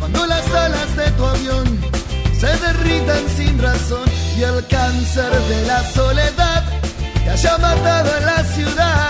Cuando las alas de tu avión se derritan sin razón y el cáncer de la soledad te haya matado en la ciudad,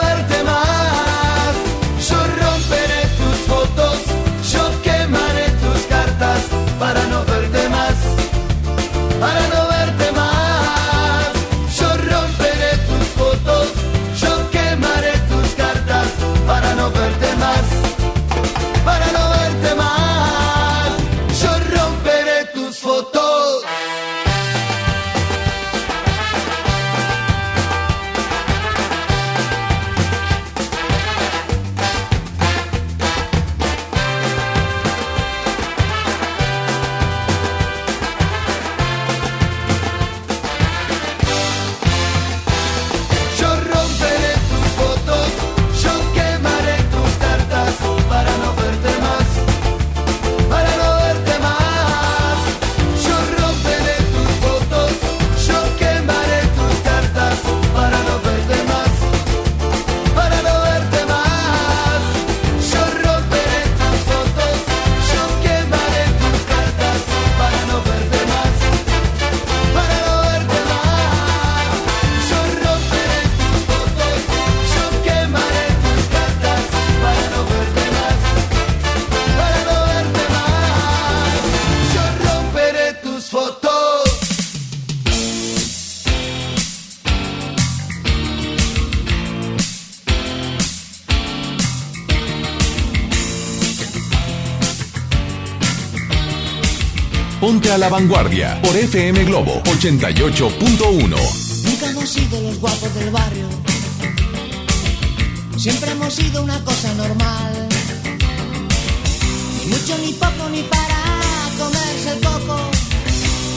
Ponte a la Vanguardia por FM Globo 88.1. Nunca hemos sido los guapos del barrio. Siempre hemos sido una cosa normal. Ni mucho ni poco ni para comerse el coco.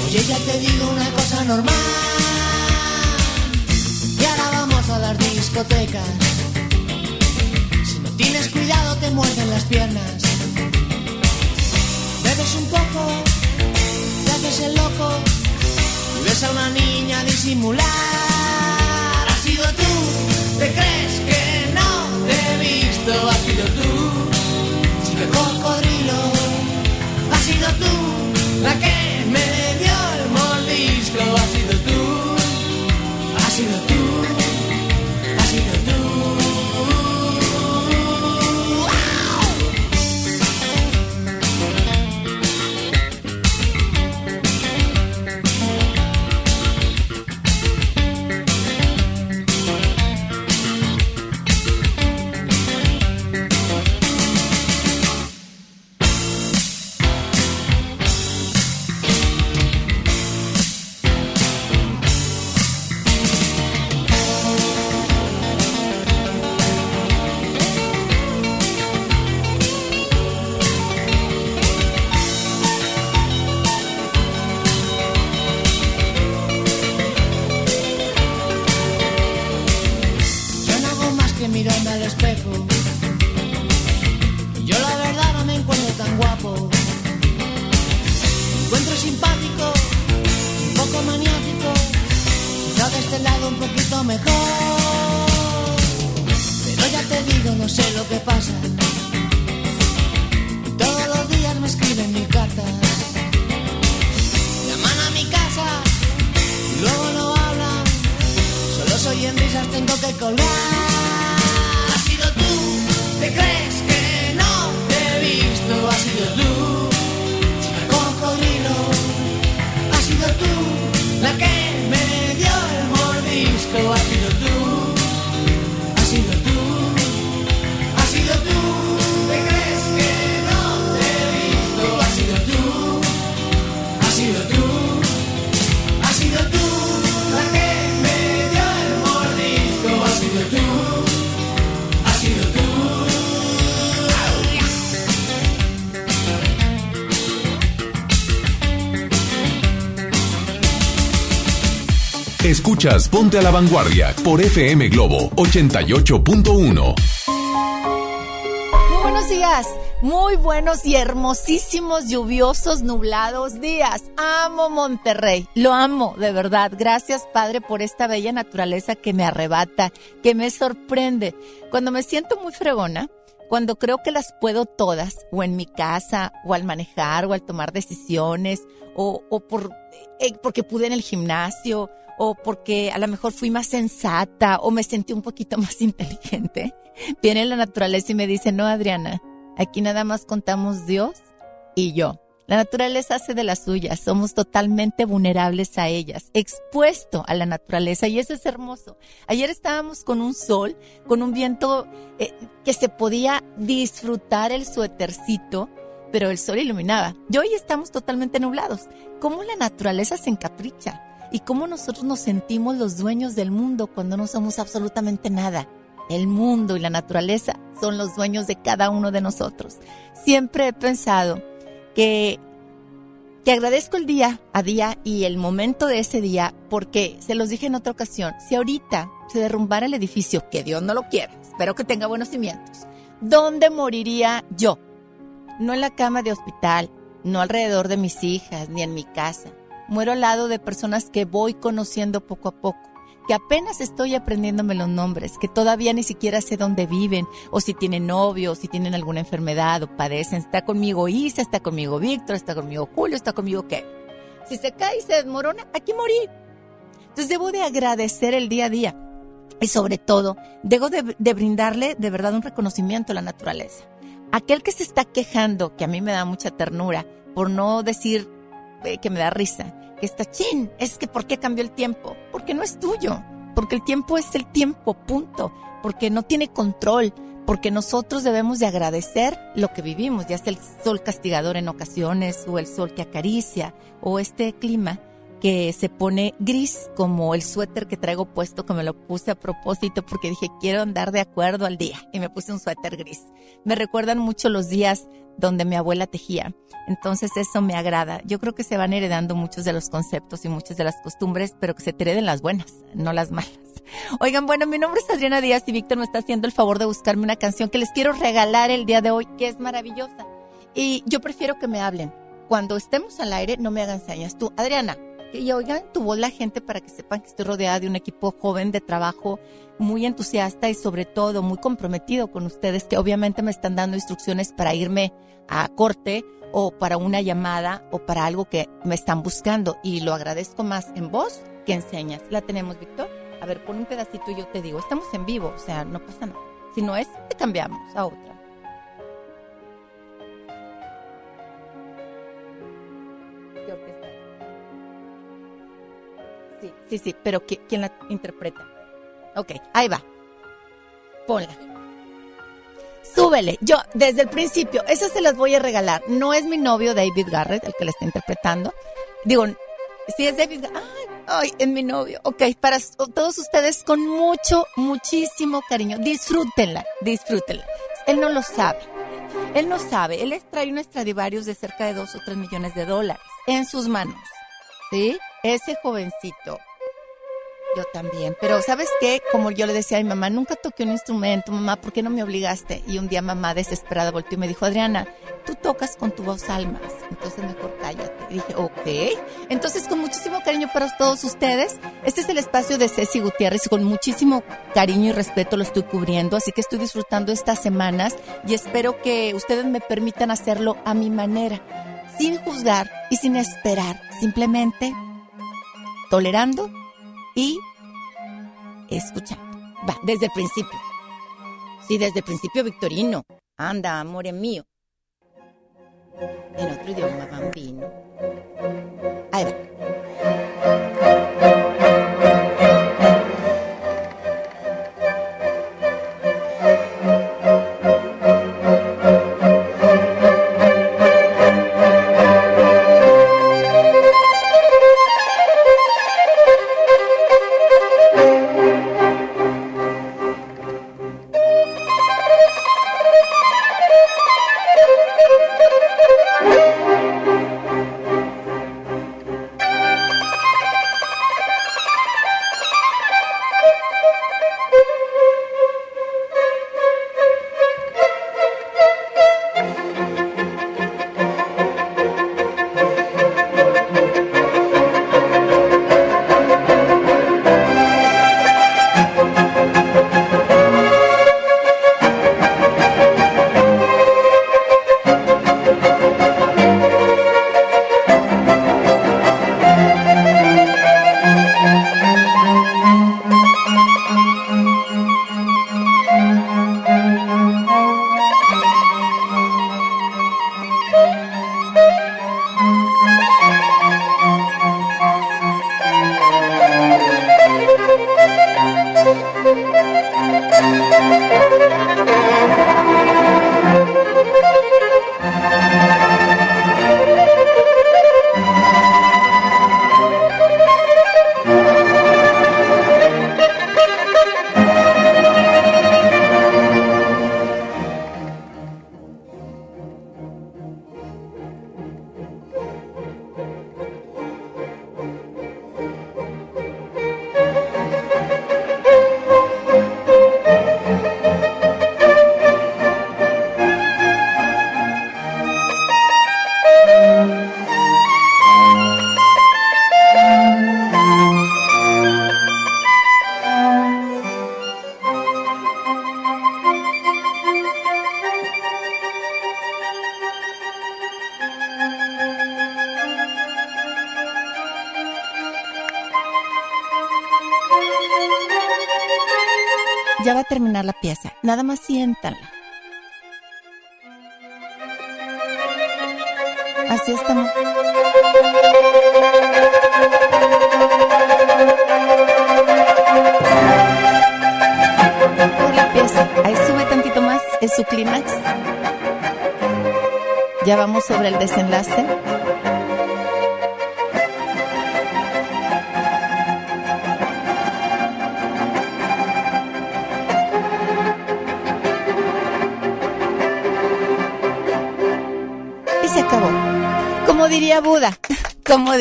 Oye, ya te digo una cosa normal. Y ahora vamos a las discotecas. Si no tienes cuidado te muerden las piernas. Bebes un poco, haces el loco y ves a una niña disimular. Has sido tú, te crees que no te he visto. Has sido tú, chica cocodrilo. Has sido tú, la que Ponte a la Vanguardia por FM Globo 88.1. Muy buenos días, muy buenos y hermosísimos, lluviosos, nublados días. Amo Monterrey, lo amo, de verdad. Gracias, Padre, por esta bella naturaleza que me arrebata, que me sorprende. Cuando me siento muy fregona, cuando creo que las puedo todas, o en mi casa, o al manejar, o al tomar decisiones, o, o por, eh, porque pude en el gimnasio, o porque a lo mejor fui más sensata, o me sentí un poquito más inteligente, viene la naturaleza y me dice, no, Adriana, aquí nada más contamos Dios y yo. La naturaleza hace de las suyas, somos totalmente vulnerables a ellas, expuesto a la naturaleza y eso es hermoso. Ayer estábamos con un sol, con un viento eh, que se podía disfrutar el suétercito, pero el sol iluminaba. Y hoy estamos totalmente nublados. ¿Cómo la naturaleza se encapricha? ¿Y cómo nosotros nos sentimos los dueños del mundo cuando no somos absolutamente nada? El mundo y la naturaleza son los dueños de cada uno de nosotros. Siempre he pensado que, que agradezco el día a día y el momento de ese día porque, se los dije en otra ocasión, si ahorita se derrumbara el edificio, que Dios no lo quiera, espero que tenga buenos cimientos, ¿dónde moriría yo? No en la cama de hospital, no alrededor de mis hijas, ni en mi casa. Muero al lado de personas que voy conociendo poco a poco que apenas estoy aprendiéndome los nombres, que todavía ni siquiera sé dónde viven, o si tienen novio, o si tienen alguna enfermedad, o padecen. Está conmigo Isa, está conmigo Víctor, está conmigo Julio, está conmigo qué. Si se cae y se desmorona, aquí morí. Entonces debo de agradecer el día a día. Y sobre todo, debo de, de brindarle de verdad un reconocimiento a la naturaleza. Aquel que se está quejando, que a mí me da mucha ternura, por no decir que me da risa, que está chin, es que ¿por qué cambió el tiempo? Porque no es tuyo, porque el tiempo es el tiempo, punto, porque no tiene control, porque nosotros debemos de agradecer lo que vivimos, ya sea el sol castigador en ocasiones, o el sol que acaricia, o este clima que se pone gris como el suéter que traigo puesto, que me lo puse a propósito porque dije quiero andar de acuerdo al día y me puse un suéter gris. Me recuerdan mucho los días donde mi abuela tejía. Entonces eso me agrada. Yo creo que se van heredando muchos de los conceptos y muchas de las costumbres, pero que se te hereden las buenas, no las malas. Oigan, bueno, mi nombre es Adriana Díaz y Víctor me está haciendo el favor de buscarme una canción que les quiero regalar el día de hoy, que es maravillosa. Y yo prefiero que me hablen. Cuando estemos al aire, no me hagan señas. Tú, Adriana, y oigan tu voz la gente para que sepan que estoy rodeada de un equipo joven de trabajo muy entusiasta y sobre todo muy comprometido con ustedes que obviamente me están dando instrucciones para irme a corte o para una llamada o para algo que me están buscando y lo agradezco más en voz que en señas. ¿La tenemos, Víctor? A ver, pon un pedacito y yo te digo, estamos en vivo, o sea, no pasa nada. Si no es, te cambiamos a otra. Sí, sí, sí, pero ¿qui- ¿quién la interpreta? Ok, ahí va. Ponla. Súbele. Yo, desde el principio, eso se las voy a regalar. No es mi novio David Garrett el que la está interpretando. Digo, si es David Garrett. Ay, ay, es mi novio. Ok, para todos ustedes con mucho, muchísimo cariño. Disfrútenla, disfrútenla. Él no lo sabe. Él no sabe. Él trae un Stradivarius de cerca de dos o tres millones de dólares en sus manos. ¿Sí? Ese jovencito Yo también, pero ¿sabes qué? Como yo le decía a mi mamá, nunca toqué un instrumento, mamá, ¿por qué no me obligaste? Y un día mamá desesperada volteó y me dijo, Adriana, tú tocas con tu voz almas, entonces mejor cállate. Y dije, ok. Entonces, con muchísimo cariño para todos ustedes, este es el espacio de Ceci Gutiérrez y con muchísimo cariño y respeto lo estoy cubriendo, así que estoy disfrutando estas semanas y espero que ustedes me permitan hacerlo a mi manera, sin juzgar y sin esperar, simplemente tolerando y escuchando. Va, desde el principio. Sí, desde el principio, Victorino. Anda, amor mío. En otro idioma, bambino.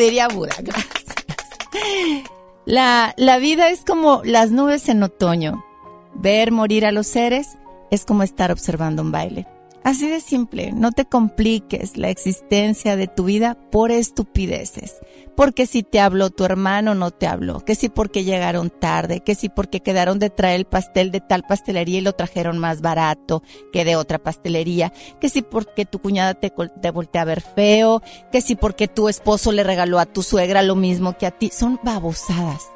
Diría Buda, gracias. La, la vida es como las nubes en otoño. Ver morir a los seres es como estar observando un baile. Así de simple, no te compliques la existencia de tu vida por estupideces. Porque si te habló tu hermano, no te habló. Que si porque llegaron tarde, que si porque quedaron de traer el pastel de tal pastelería y lo trajeron más barato que de otra pastelería. Que si porque tu cuñada te, te voltea a ver feo. Que si porque tu esposo le regaló a tu suegra lo mismo que a ti. Son babosadas,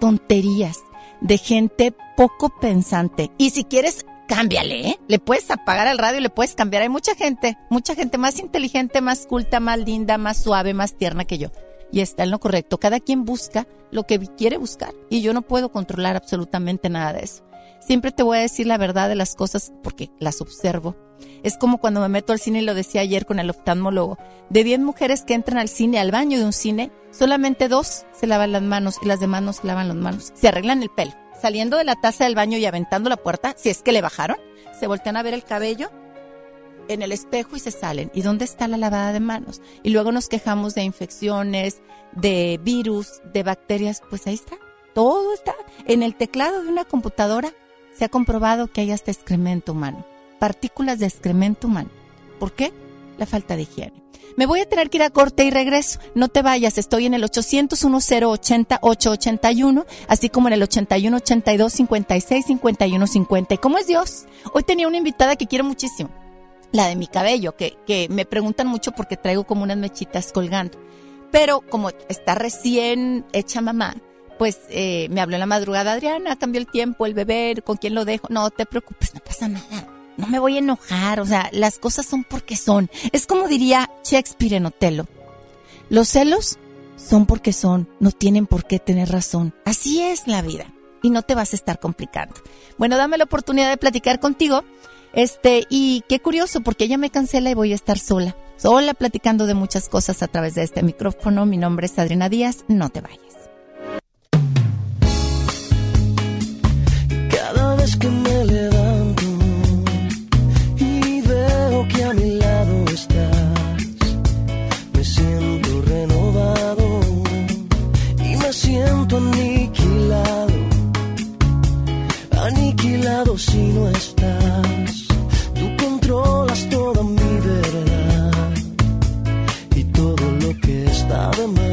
tonterías de gente poco pensante. Y si quieres cámbiale, ¿eh? Le puedes apagar el radio, le puedes cambiar. Hay mucha gente, mucha gente más inteligente, más culta, más linda, más suave, más tierna que yo. Y está en lo correcto. Cada quien busca lo que quiere buscar. Y yo no puedo controlar absolutamente nada de eso. Siempre te voy a decir la verdad de las cosas porque las observo. Es como cuando me meto al cine y lo decía ayer con el oftalmólogo. De 10 mujeres que entran al cine, al baño de un cine, solamente dos se lavan las manos y las demás no se lavan las manos. Se arreglan el pelo saliendo de la taza del baño y aventando la puerta, si es que le bajaron, se voltean a ver el cabello en el espejo y se salen. ¿Y dónde está la lavada de manos? Y luego nos quejamos de infecciones, de virus, de bacterias. Pues ahí está. todo está en el teclado de una computadora. Se ha comprobado que hay hasta excremento humano, partículas de excremento humano. ¿Por qué? La falta de higiene. Me voy a tener que ir a corte y regreso. No te vayas, estoy en el 800 1080 881, así como en el 81 82 56 51 50. ¿Y cómo es Dios? Hoy tenía una invitada que quiero muchísimo, la de mi cabello, que, que me preguntan mucho porque traigo como unas mechitas colgando. Pero como está recién hecha mamá, pues eh, me habló en la madrugada, Adriana, cambió el tiempo, el bebé, ¿con quién lo dejo? No te preocupes, no pasa nada no me voy a enojar, o sea, las cosas son porque son. Es como diría Shakespeare en Otelo. Los celos son porque son, no tienen por qué tener razón. Así es la vida y no te vas a estar complicando. Bueno, dame la oportunidad de platicar contigo. Este, y qué curioso, porque ella me cancela y voy a estar sola. Sola platicando de muchas cosas a través de este micrófono. Mi nombre es Adriana Díaz, no te vayas. Cada vez que me siento aniquilado, aniquilado si no estás. Que está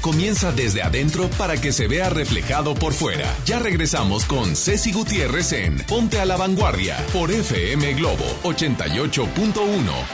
comienza desde adentro para que se vea reflejado por fuera. Ya regresamos con Ceci Gutiérrez en Ponte a la Vanguardia por FM Globo 88.1.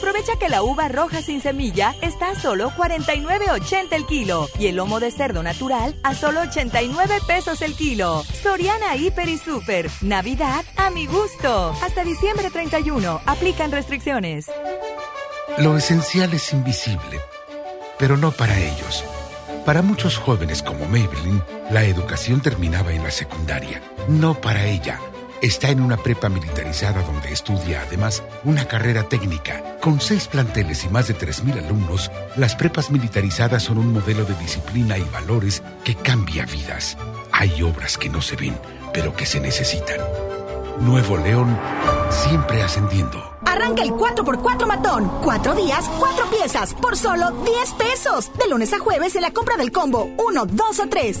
Aprovecha que la uva roja sin semilla está a solo 49.80 el kilo y el lomo de cerdo natural a solo 89 pesos el kilo. Soriana Hiper y Super. Navidad a mi gusto. Hasta diciembre 31. Aplican restricciones. Lo esencial es invisible, pero no para ellos. Para muchos jóvenes como Maybelline, la educación terminaba en la secundaria. No para ella. Está en una prepa militarizada donde estudia además una carrera técnica. Con seis planteles y más de 3.000 alumnos, las prepas militarizadas son un modelo de disciplina y valores que cambia vidas. Hay obras que no se ven, pero que se necesitan. Nuevo León, siempre ascendiendo. Arranca el 4x4 matón. Cuatro días, cuatro piezas, por solo 10 pesos. De lunes a jueves en la compra del combo 1, 2 o 3.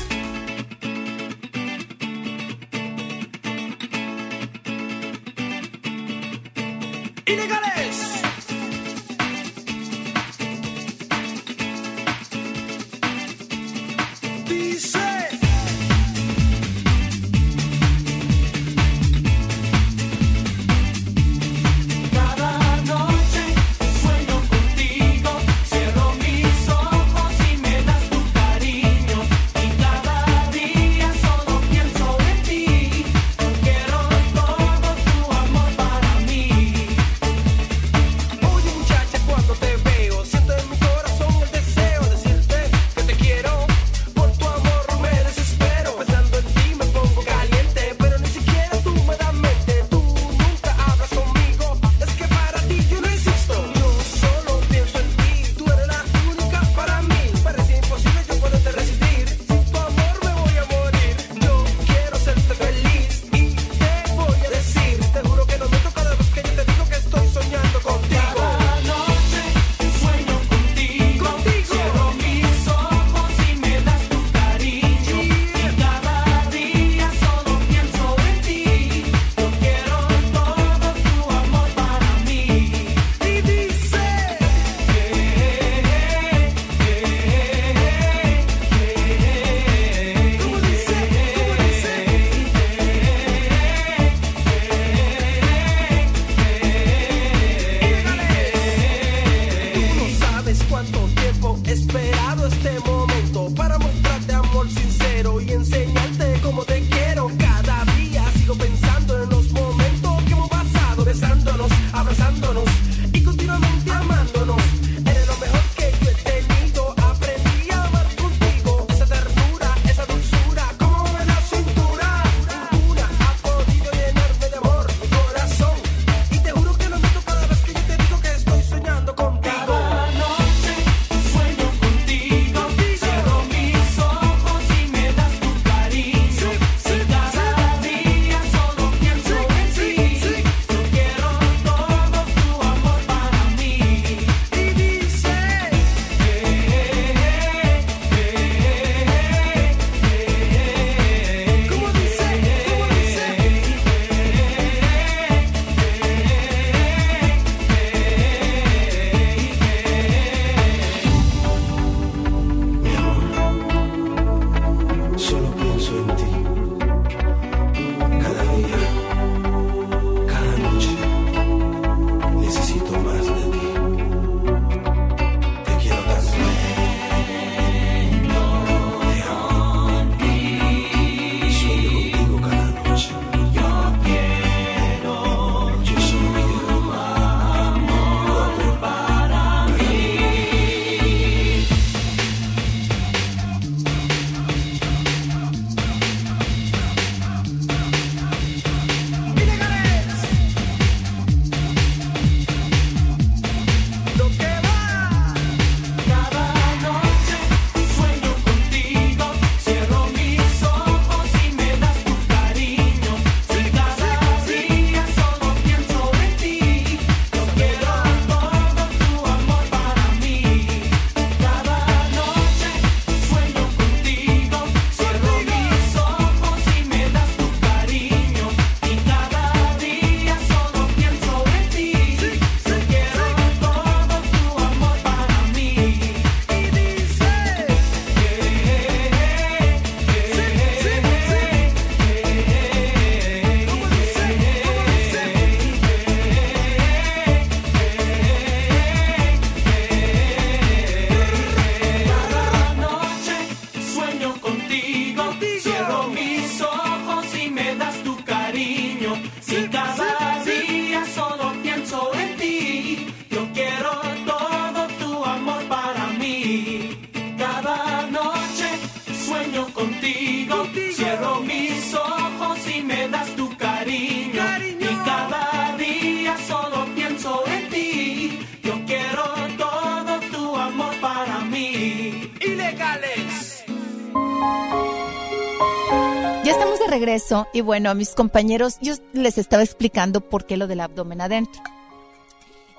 y bueno, a mis compañeros, yo les estaba explicando por qué lo del abdomen adentro.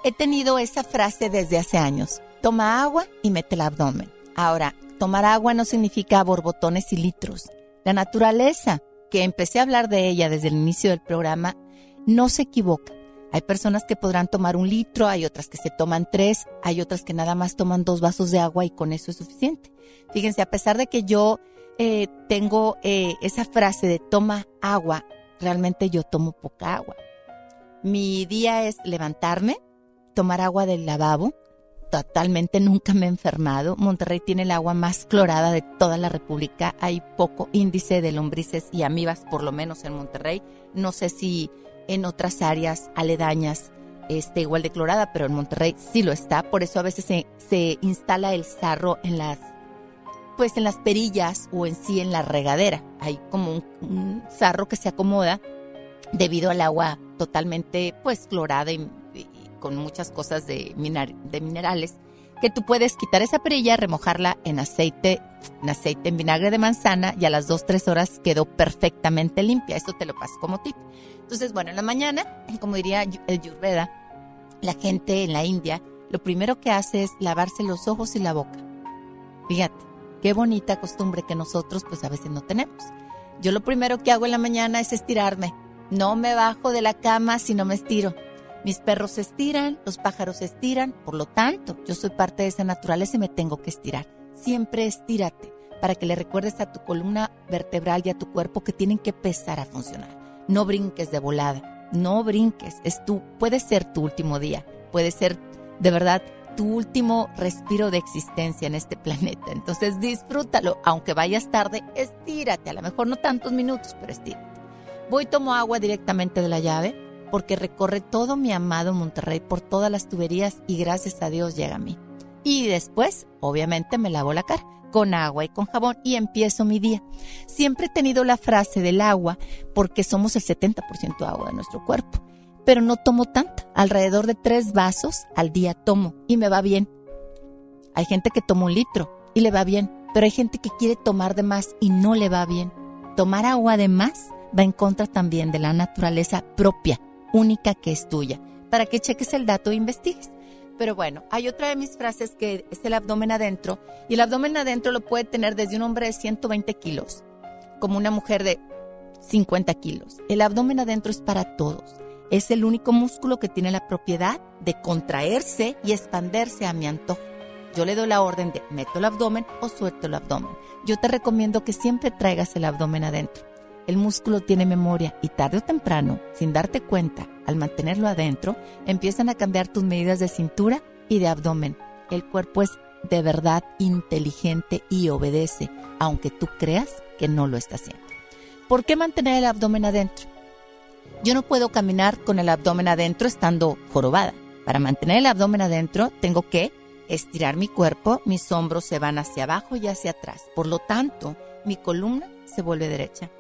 He tenido esa frase desde hace años. Toma agua y mete el abdomen. Ahora, tomar agua no significa borbotones y litros. La naturaleza, que empecé a hablar de ella desde el inicio del programa, no se equivoca. Hay personas que podrán tomar un litro, hay otras que se toman tres, hay otras que nada más toman dos vasos de agua y con eso es suficiente. Fíjense, a pesar de que yo eh, tengo eh, esa frase de toma agua, realmente yo tomo poca agua. Mi día es levantarme, tomar agua del lavabo. Totalmente nunca me he enfermado. Monterrey tiene el agua más clorada de toda la República. Hay poco índice de lombrices y amibas, por lo menos en Monterrey. No sé si en otras áreas aledañas esté igual de clorada, pero en Monterrey sí lo está. Por eso a veces se, se instala el sarro en las pues en las perillas o en sí en la regadera. Hay como un, un sarro que se acomoda debido al agua totalmente pues clorada y, y con muchas cosas de, minar- de minerales que tú puedes quitar esa perilla, remojarla en aceite, en aceite en vinagre de manzana y a las 2 3 horas quedó perfectamente limpia. Esto te lo paso como tip. Entonces, bueno, en la mañana, como diría el Yurveda, la gente en la India, lo primero que hace es lavarse los ojos y la boca. Fíjate, qué bonita costumbre que nosotros pues a veces no tenemos. Yo lo primero que hago en la mañana es estirarme. No me bajo de la cama si no me estiro. Mis perros se estiran, los pájaros se estiran, por lo tanto, yo soy parte de esa naturaleza y me tengo que estirar. Siempre estírate para que le recuerdes a tu columna vertebral y a tu cuerpo que tienen que empezar a funcionar. No brinques de volada, no brinques. Es tú, puede ser tu último día, puede ser de verdad tu último respiro de existencia en este planeta. Entonces disfrútalo, aunque vayas tarde, estírate, a lo mejor no tantos minutos, pero estírate. Voy y tomo agua directamente de la llave porque recorre todo mi amado Monterrey por todas las tuberías y gracias a Dios llega a mí. Y después, obviamente, me lavo la cara con agua y con jabón y empiezo mi día. Siempre he tenido la frase del agua porque somos el 70% agua de nuestro cuerpo, pero no tomo tanta. Alrededor de tres vasos al día tomo y me va bien. Hay gente que toma un litro y le va bien, pero hay gente que quiere tomar de más y no le va bien. Tomar agua de más va en contra también de la naturaleza propia, única que es tuya, para que cheques el dato e investigues. Pero bueno, hay otra de mis frases que es el abdomen adentro, y el abdomen adentro lo puede tener desde un hombre de 120 kilos, como una mujer de 50 kilos. El abdomen adentro es para todos. Es el único músculo que tiene la propiedad de contraerse y expanderse a mi antojo. Yo le doy la orden de meto el abdomen o suelto el abdomen. Yo te recomiendo que siempre traigas el abdomen adentro. El músculo tiene memoria y tarde o temprano, sin darte cuenta, al mantenerlo adentro, empiezan a cambiar tus medidas de cintura y de abdomen. El cuerpo es de verdad inteligente y obedece, aunque tú creas que no lo está haciendo. ¿Por qué mantener el abdomen adentro? Yo no puedo caminar con el abdomen adentro estando jorobada. Para mantener el abdomen adentro tengo que estirar mi cuerpo, mis hombros se van hacia abajo y hacia atrás. Por lo tanto, mi columna se vuelve derecha.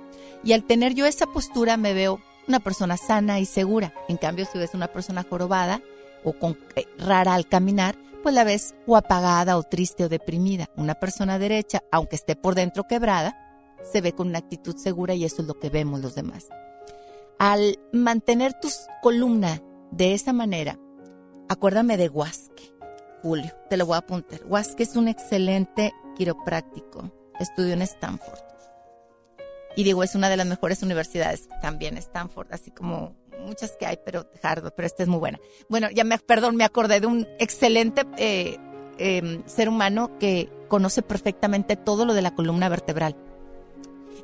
Y al tener yo esa postura me veo una persona sana y segura. En cambio, si ves una persona jorobada o con, eh, rara al caminar, pues la ves o apagada o triste o deprimida. Una persona derecha, aunque esté por dentro quebrada, se ve con una actitud segura y eso es lo que vemos los demás. Al mantener tu columna de esa manera, acuérdame de Huasque, Julio, te lo voy a apuntar. Huasque es un excelente quiropráctico, estudió en Stanford. Y digo, es una de las mejores universidades también, Stanford, así como muchas que hay, pero Harvard, pero esta es muy buena. Bueno, ya me, perdón, me acordé de un excelente eh, eh, ser humano que conoce perfectamente todo lo de la columna vertebral.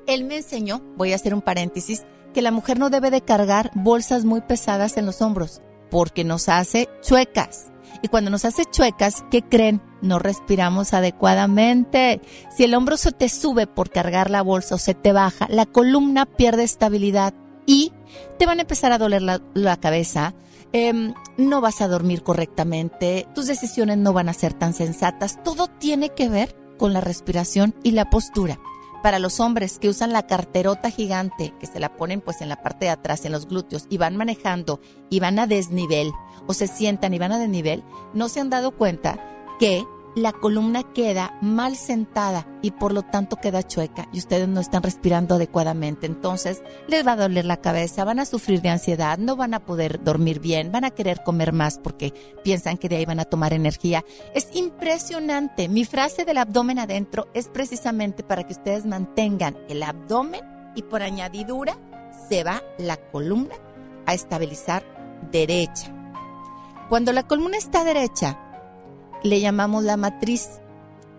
Él me enseñó, voy a hacer un paréntesis, que la mujer no debe de cargar bolsas muy pesadas en los hombros, porque nos hace chuecas. Y cuando nos hace chuecas, ¿qué creen? No respiramos adecuadamente. Si el hombro se te sube por cargar la bolsa o se te baja, la columna pierde estabilidad y te van a empezar a doler la, cabeza. Eh, no vas a dormir correctamente, tus decisiones no van a ser tan sensatas. Todo tiene que ver con la respiración y la postura. Para los hombres que usan la carterota gigante, que se la ponen pues en la parte de atrás, en los glúteos, y van manejando y van a desnivel, o se sientan y van a desnivel, no se han dado cuenta que la columna queda mal sentada y por lo tanto queda chueca y ustedes no están respirando adecuadamente. Entonces les va a doler la cabeza, van a sufrir de ansiedad, no van a poder dormir bien, van a querer comer más porque piensan que de ahí van a tomar energía. Es impresionante. Mi frase del abdomen adentro es precisamente para que ustedes mantengan el abdomen y por añadidura se va la columna a estabilizar derecha. Cuando la columna está derecha, le llamamos la matriz.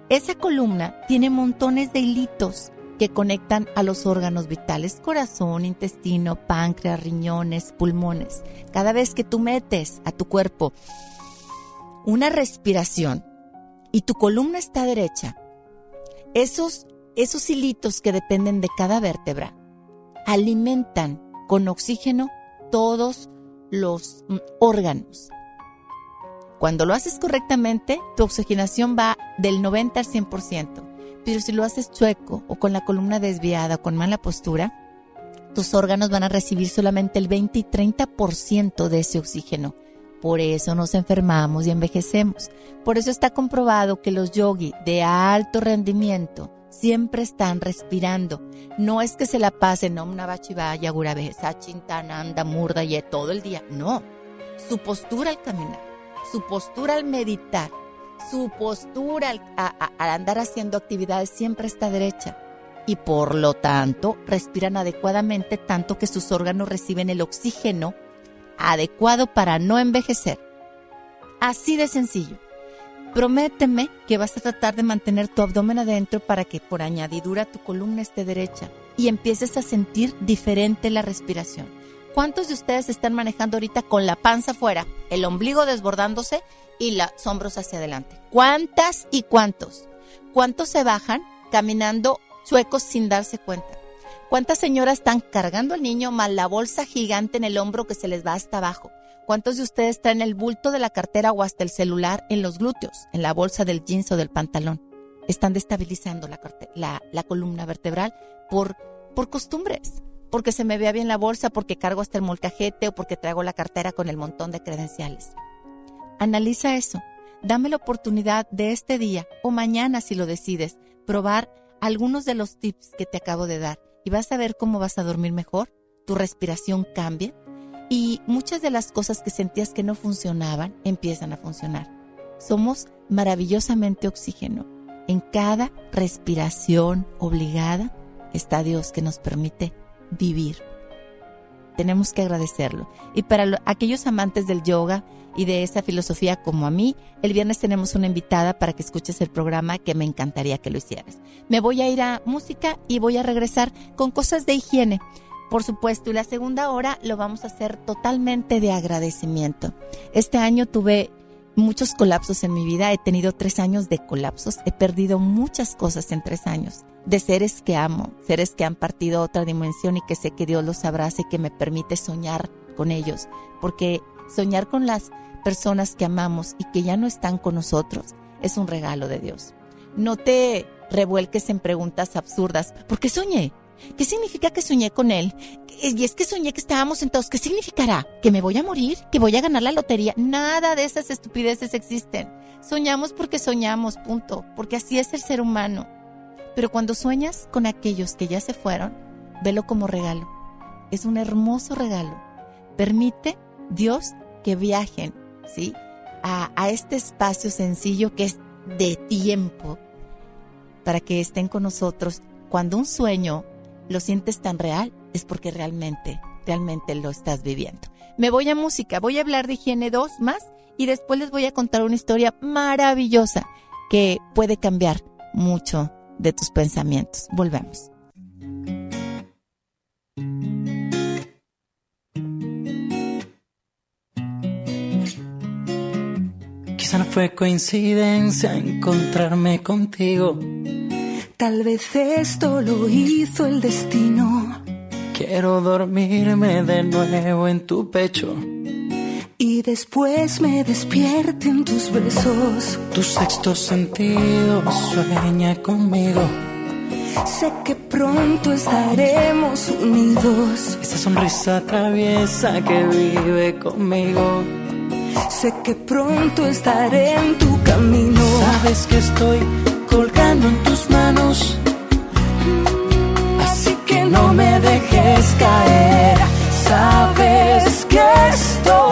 Esa columna tiene montones de hilitos que conectan a los órganos vitales, corazón, intestino, páncreas, riñones, pulmones. Cada vez que tú metes a tu cuerpo una respiración y tu columna está derecha, esos, esos hilitos que dependen de cada vértebra alimentan con oxígeno todos los mm, órganos cuando lo haces correctamente, tu oxigenación va del 90 al 100%. Pero si lo haces chueco o con la columna desviada o con mala postura, tus órganos van a recibir solamente el 20 y 30% de ese oxígeno. Por eso nos enfermamos y envejecemos. Por eso está comprobado que los yogi de alto rendimiento siempre están respirando. No es que se la pasen a una bachivaya, gurabesa, sachintananda, murda y todo el día. No. Su postura al caminar su postura al meditar, su postura al, andar haciendo actividades siempre está derecha y por lo tanto respiran adecuadamente tanto que sus órganos reciben el oxígeno adecuado para no envejecer. Así de sencillo. Prométeme que vas a tratar de mantener tu abdomen adentro para que por añadidura tu columna esté derecha y empieces a sentir diferente la respiración. ¿Cuántos de ustedes están manejando ahorita con la panza afuera, el ombligo desbordándose y los hombros hacia adelante? ¿Cuántas y cuántos? ¿Cuántos se bajan caminando chuecos sin darse cuenta? ¿Cuántas señoras están cargando al niño mal la bolsa gigante en el hombro que se les va hasta abajo? ¿Cuántos de ustedes traen el bulto de la cartera o hasta el celular en los glúteos, en la bolsa del jeans o del pantalón? Están destabilizando la, la columna vertebral por, por costumbres porque se me vea bien la bolsa, porque cargo hasta el molcajete o porque traigo la cartera con el montón de credenciales. Analiza eso. Dame la oportunidad de este día o mañana si lo decides, probar algunos de los tips que te acabo de dar y vas a ver cómo vas a dormir mejor, tu respiración cambia y muchas de las cosas que sentías que no funcionaban empiezan a funcionar. Somos maravillosamente oxígeno. En cada respiración obligada está Dios que nos permite vivir. Tenemos que agradecerlo. Y para aquellos amantes del yoga y de esa filosofía como a mí, el viernes tenemos una invitada para que escuches el programa que me encantaría que lo hicieras. Me voy a ir a música y voy a regresar con cosas de higiene. Por supuesto, y la segunda hora lo vamos a hacer totalmente de agradecimiento. Este año tuve muchos colapsos en mi vida, he tenido tres años de colapsos, he perdido muchas cosas en tres años. De seres que amo, seres que han partido a otra dimensión y que sé que Dios los abraza y que me permite soñar con ellos, porque soñar con las personas que amamos y que ya no están con nosotros es un regalo de Dios. No te revuelques en preguntas absurdas, ¿por qué soñé? ¿Qué significa que soñé con él? Y es que soñé que estábamos sentados. ¿Qué significará? ¿Que me voy a morir? ¿Que voy a ganar la lotería? Nada de esas estupideces existen. Soñamos porque soñamos, punto. Porque así es el ser humano. Pero cuando sueñas con aquellos que ya se fueron, velo como regalo. Es un hermoso regalo. Permite Dios que viajen, ¿sí? A, a este espacio sencillo que es de tiempo para que estén con nosotros. Cuando un sueño lo sientes tan real, es porque realmente, realmente lo estás viviendo. Me voy a música, voy a hablar de higiene 2 más y después les voy a contar una historia maravillosa que puede cambiar mucho de tus pensamientos. Volvemos. Quizá no fue coincidencia encontrarme contigo. Tal vez esto lo hizo el destino. Quiero dormirme de nuevo en tu pecho y después me despierten tus besos. Tu sexto sentido sueña conmigo. Sé que pronto estaremos unidos. Esa sonrisa traviesa que vive conmigo. Sé que pronto estaré en tu camino. Sabes que estoy colgando en tus manos. Así que no me dejes caer. Sabes que estoy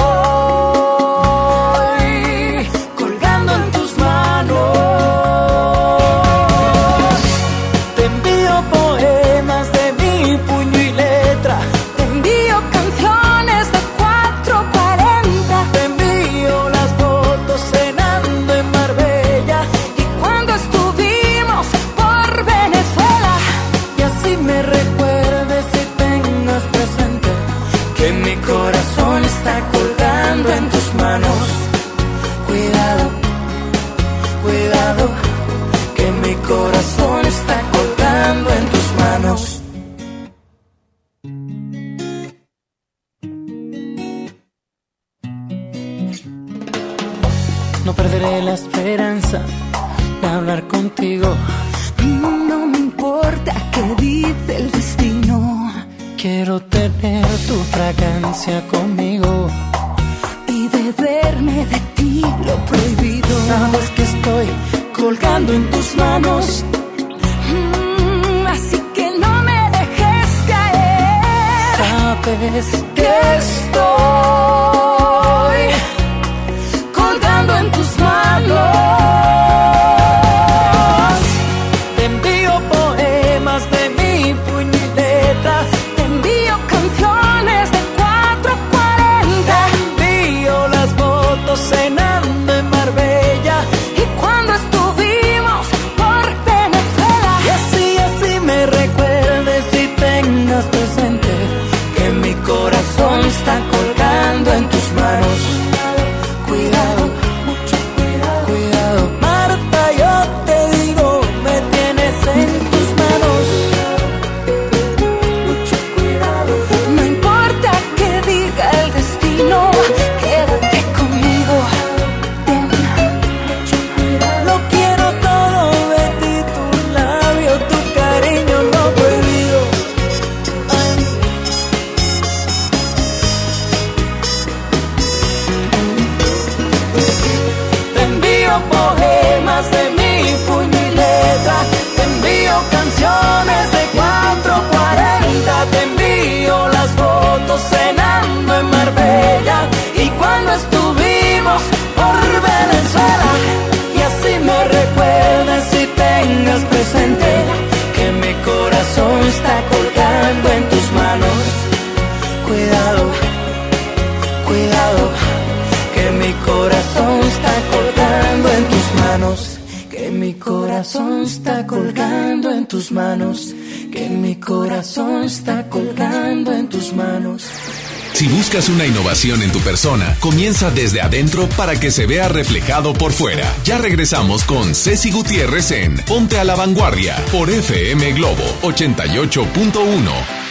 adentro para que se vea reflejado por fuera. Ya regresamos con Ceci Gutiérrez en Ponte a la Vanguardia por FM Globo 88.1.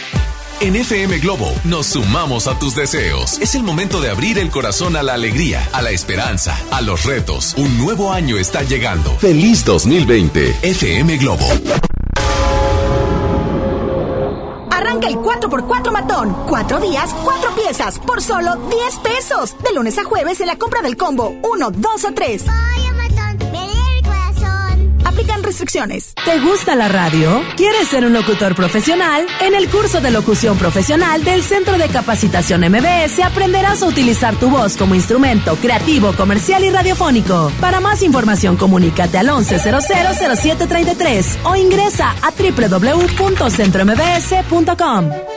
En FM Globo nos sumamos a tus deseos. Es el momento de abrir el corazón a la alegría, a la esperanza, a los retos. Un nuevo año está llegando. Feliz 2020. FM Globo. Arranca el 4x4 matón. Cuatro días, cuatro piezas, por solo 10 pesos. De lunes a jueves en la compra del combo 1, 2 o 3 restricciones. ¿Te gusta la radio? ¿Quieres ser un locutor profesional? En el curso de locución profesional del Centro de Capacitación MBS aprenderás a utilizar tu voz como instrumento creativo, comercial y radiofónico. Para más información, comunícate al 11000733 o ingresa a www.centrombs.com.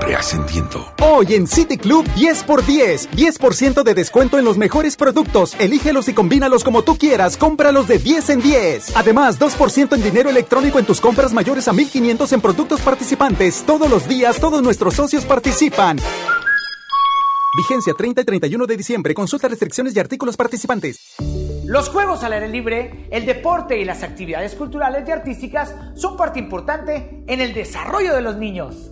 Ascendiendo. Hoy en City Club 10x10. 10% de descuento en los mejores productos. Elígelos y combínalos como tú quieras. Cómpralos de 10 en 10. Además, 2% en dinero electrónico en tus compras mayores a 1500 en productos participantes. Todos los días, todos nuestros socios participan. Vigencia 30 y 31 de diciembre. Consulta restricciones y artículos participantes. Los juegos al aire libre, el deporte y las actividades culturales y artísticas son parte importante en el desarrollo de los niños.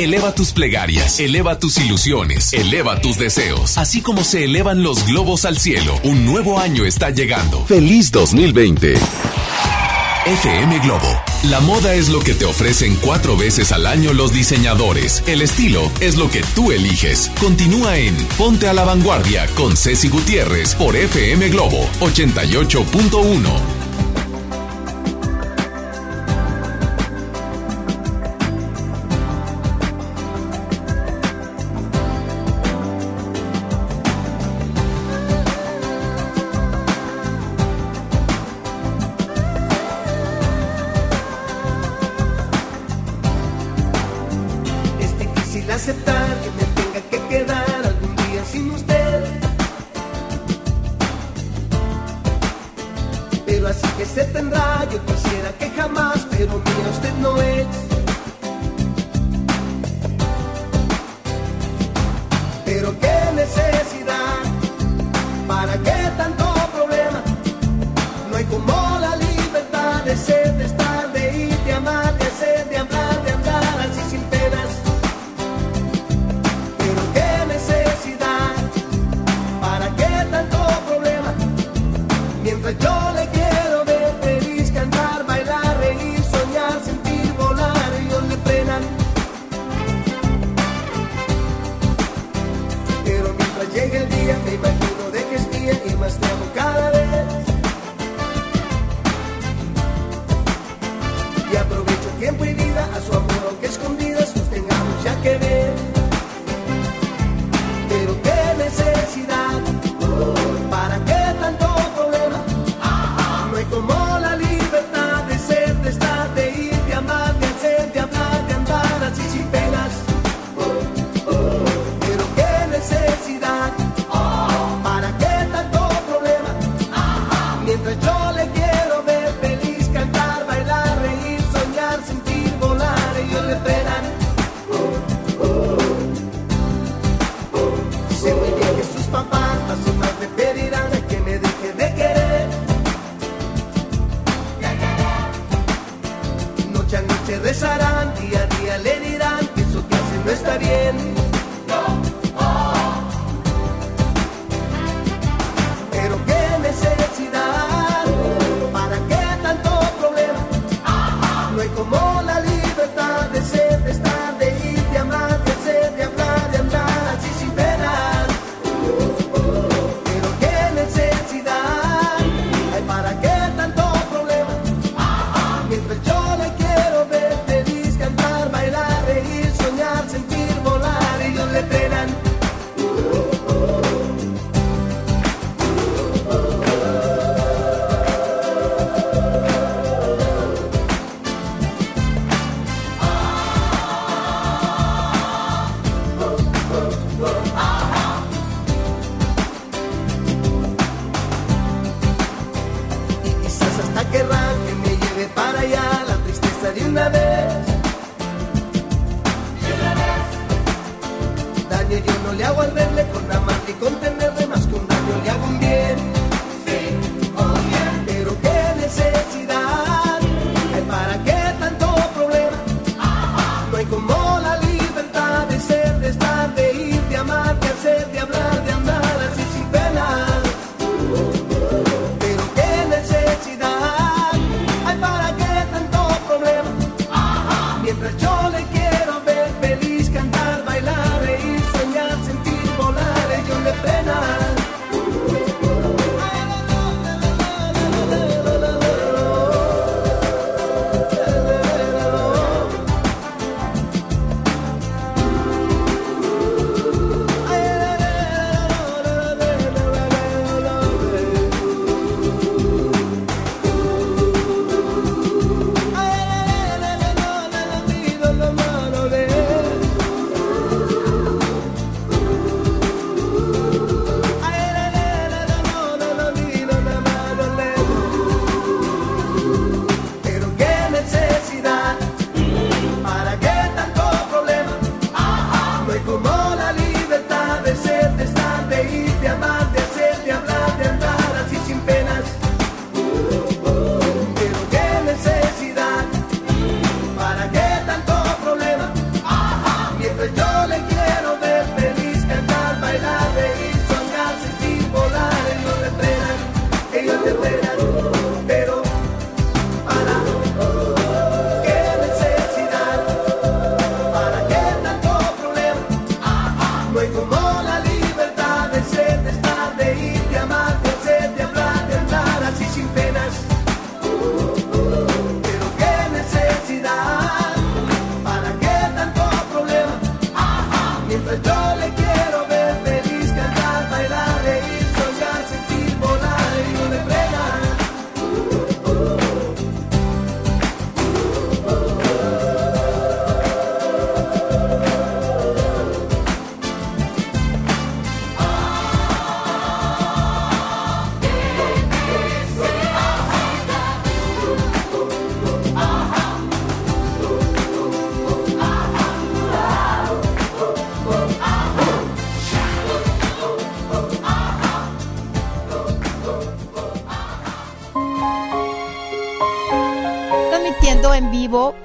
Eleva tus plegarias, eleva tus ilusiones, eleva tus deseos, así como se elevan los globos al cielo. Un nuevo año está llegando. Feliz 2020. FM Globo. La moda es lo que te ofrecen cuatro veces al año los diseñadores. El estilo es lo que tú eliges. Continúa en Ponte a la Vanguardia con Ceci Gutiérrez por FM Globo 88.1.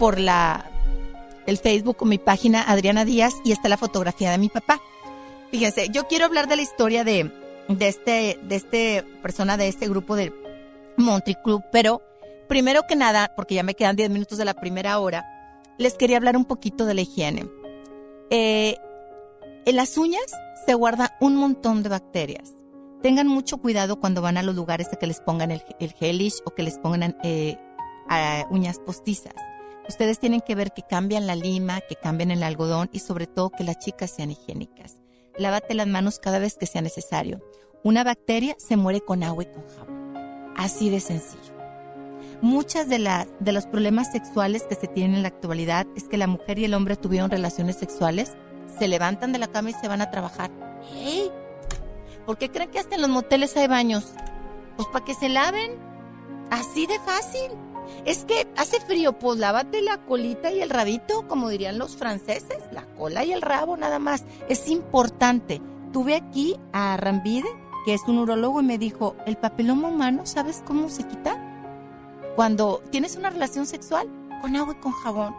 por la el Facebook con mi página Adriana Díaz y está la fotografía de mi papá. Fíjense, yo quiero hablar de la historia de, de este, de este persona de este grupo de Monty Club, pero primero que nada, porque ya me quedan 10 minutos de la primera hora, les quería hablar un poquito de la higiene. Eh, en las uñas se guarda un montón de bacterias. Tengan mucho cuidado cuando van a los lugares de que les pongan el, el gelish o que les pongan eh, uñas postizas. Ustedes tienen que ver que cambian la lima, que cambien el algodón y sobre todo que las chicas sean higiénicas. Lávate las manos cada vez que sea necesario. Una bacteria se muere con agua y con jabón. Así de sencillo. Muchas de, las de los problemas sexuales que se tienen en la actualidad es que la mujer y el hombre tuvieron relaciones sexuales, se levantan de la cama y se van a trabajar. ¿Eh? ¿Por qué creen que hasta en los moteles hay baños? Pues para que se laven. Así de fácil. Es que hace frío, pues lávate la colita y el rabito, como dirían los franceses, la cola y el rabo nada más. Es importante. Tuve aquí a Rambide, que es un urólogo, y me dijo, el papiloma humano, ¿sabes cómo se quita? Cuando tienes una relación sexual, con agua y con jabón.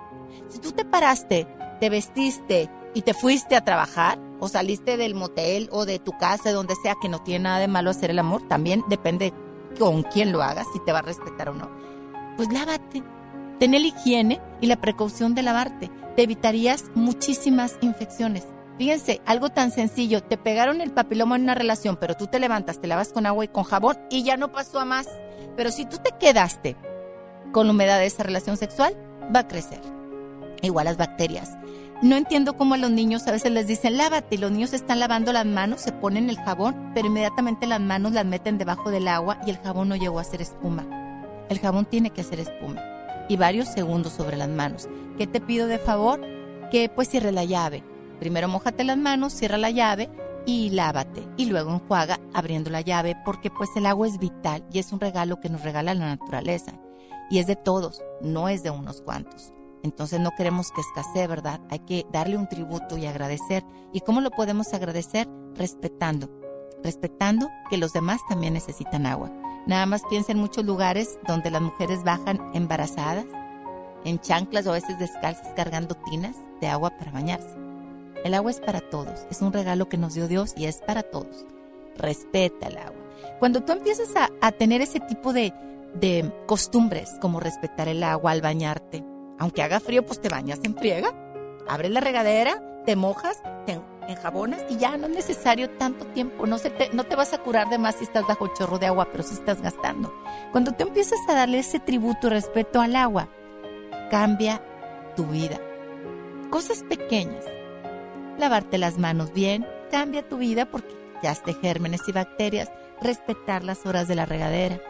Si tú te paraste, te vestiste y te fuiste a trabajar, o saliste del motel o de tu casa, de donde sea, que no tiene nada de malo hacer el amor, también depende con quién lo hagas, si te va a respetar o no pues lávate. Ten la higiene y la precaución de lavarte. Te evitarías muchísimas infecciones. Fíjense, algo tan sencillo, te pegaron el papiloma en una relación, pero tú te levantas, te lavas con agua y con jabón y ya no pasó a más. Pero si tú te quedaste con la humedad de esa relación sexual, va a crecer. Igual las bacterias. No entiendo cómo a los niños a veces les dicen lávate y los niños están lavando las manos, se ponen el jabón, pero inmediatamente las manos las meten debajo del agua y el jabón no llegó a ser espuma. El jabón tiene que hacer espuma y varios segundos sobre las manos. ¿Qué te pido de favor? Que pues cierre la llave. Primero mojate las manos, cierra la llave y lávate. Y luego enjuaga abriendo la llave porque pues el agua es vital y es un regalo que nos regala la naturaleza. Y es de todos, no es de unos cuantos. Entonces no queremos que escasee, ¿verdad? Hay que darle un tributo y agradecer. ¿Y cómo lo podemos agradecer? Respetando. Respetando que los demás también necesitan agua. Nada más piensa en muchos lugares donde las mujeres bajan embarazadas, en chanclas o a veces descalzas cargando tinas de agua para bañarse. El agua es para todos, es un regalo que nos dio Dios y es para todos. Respeta el agua. Cuando tú empiezas a, tener ese tipo de, de costumbres, como respetar el agua al bañarte, aunque haga frío, pues te bañas en friega, abres la regadera, te mojas, te en jabones y ya no es necesario tanto tiempo. No, se te, no te vas a curar de más si estás bajo chorro de agua, pero si estás gastando. Cuando tú empiezas a darle ese tributo respeto al agua, cambia tu vida. Cosas pequeñas. Lavarte las manos bien, cambia tu vida porque ya esté gérmenes y bacterias. Respetar las horas de la regadera.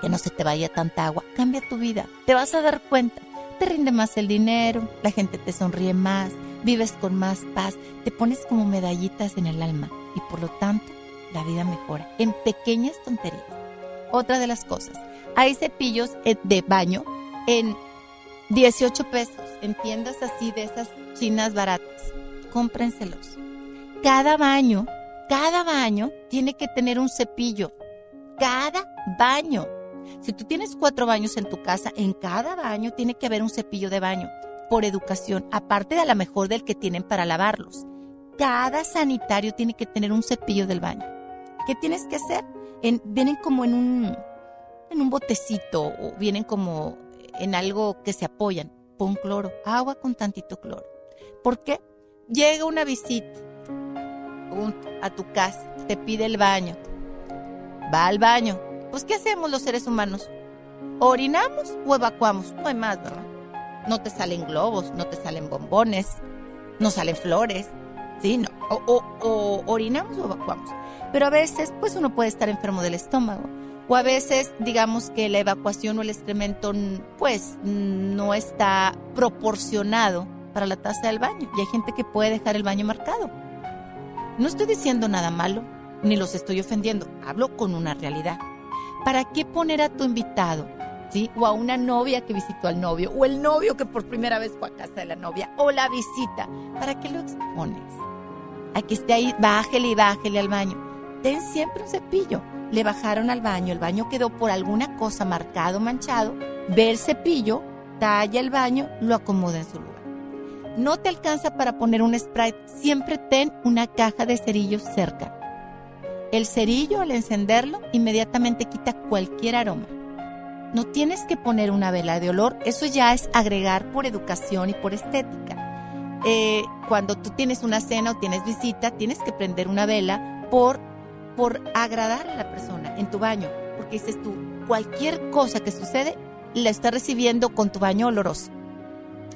Que no se te vaya tanta agua. Cambia tu vida. Te vas a dar cuenta. Te rinde más el dinero, la gente te sonríe más, vives con más paz, te pones como medallitas en el alma y por lo tanto la vida mejora en pequeñas tonterías. Otra de las cosas, hay cepillos eh, de baño en 18 pesos, en tiendas así de esas chinas baratas. Cómprenselos. Cada baño, cada baño tiene que tener un cepillo. Cada baño. Si tú tienes cuatro baños en tu casa, en cada baño tiene que haber un cepillo de baño por educación, aparte de a lo mejor del que tienen para lavarlos. Cada sanitario tiene que tener un cepillo del baño. ¿Qué tienes que hacer? vienen como en un, en un botecito o vienen como en algo que se apoyan. Pon cloro, agua con tantito cloro. ¿Por qué? Llega una visita a tu casa, te pide el baño, va al baño. Pues, ¿qué hacemos los seres humanos? ¿Orinamos o evacuamos? No hay más, ¿verdad? No te salen globos, no te salen bombones, no salen flores, ¿sí? O, orinamos o evacuamos. Pero a veces, pues uno puede estar enfermo del estómago. O a veces, digamos que la evacuación o el excremento, pues, no está proporcionado para la taza del baño. Y hay gente que puede dejar el baño marcado. No estoy diciendo nada malo, ni los estoy ofendiendo. Hablo con una realidad. ¿Para qué poner a tu invitado o a una novia que visitó al novio, o el novio que por primera vez fue a casa de la novia, o la visita. ¿Para qué lo expones? A que esté ahí, bájele y bájele al baño. Ten siempre un cepillo. Le bajaron al baño, el baño quedó por alguna cosa marcado, manchado. Ve el cepillo talla el baño, lo acomoda en su lugar. No te alcanza para poner un Sprite, siempre ten una caja de cerillos cerca. El cerillo al encenderlo inmediatamente quita cualquier aroma. No tienes que poner una vela de olor, eso ya es agregar por educación y por estética. Eh, cuando tú tienes una cena o tienes visita, tienes que prender una vela por, por agradar a la persona en tu baño, porque dices tú, cualquier cosa que sucede la estás recibiendo con tu baño oloroso.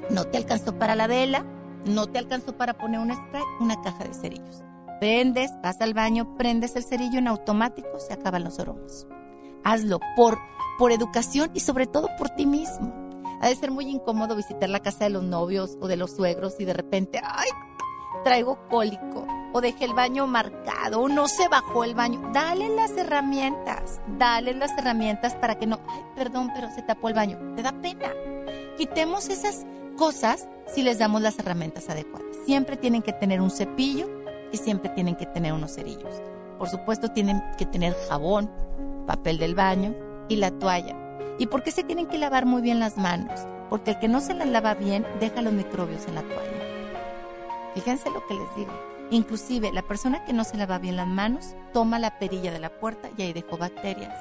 No te alcanzó para la vela, no te alcanzó para poner un spray, una caja de cerillos. Prendes, vas al baño, prendes el cerillo en automático, se acaban los aromas. Hazlo por, por educación y sobre todo por ti mismo. Ha de ser muy incómodo visitar la casa de los novios o de los suegros y de repente, ay, traigo cólico o dejé el baño marcado o no se bajó el baño. Dale las herramientas, dale las herramientas para que no, ay, perdón, pero se tapó el baño. Te da pena. Quitemos esas cosas si les damos las herramientas adecuadas. Siempre tienen que tener un cepillo y siempre tienen que tener unos cerillos. Por supuesto, tienen que tener jabón, papel del baño y la toalla. ¿Y por qué se tienen que lavar muy bien las manos? Porque el que no se las lava bien deja los microbios en la toalla. Fíjense lo que les digo. Inclusive la persona que no se lava bien las manos toma la perilla de la puerta y ahí dejó bacterias.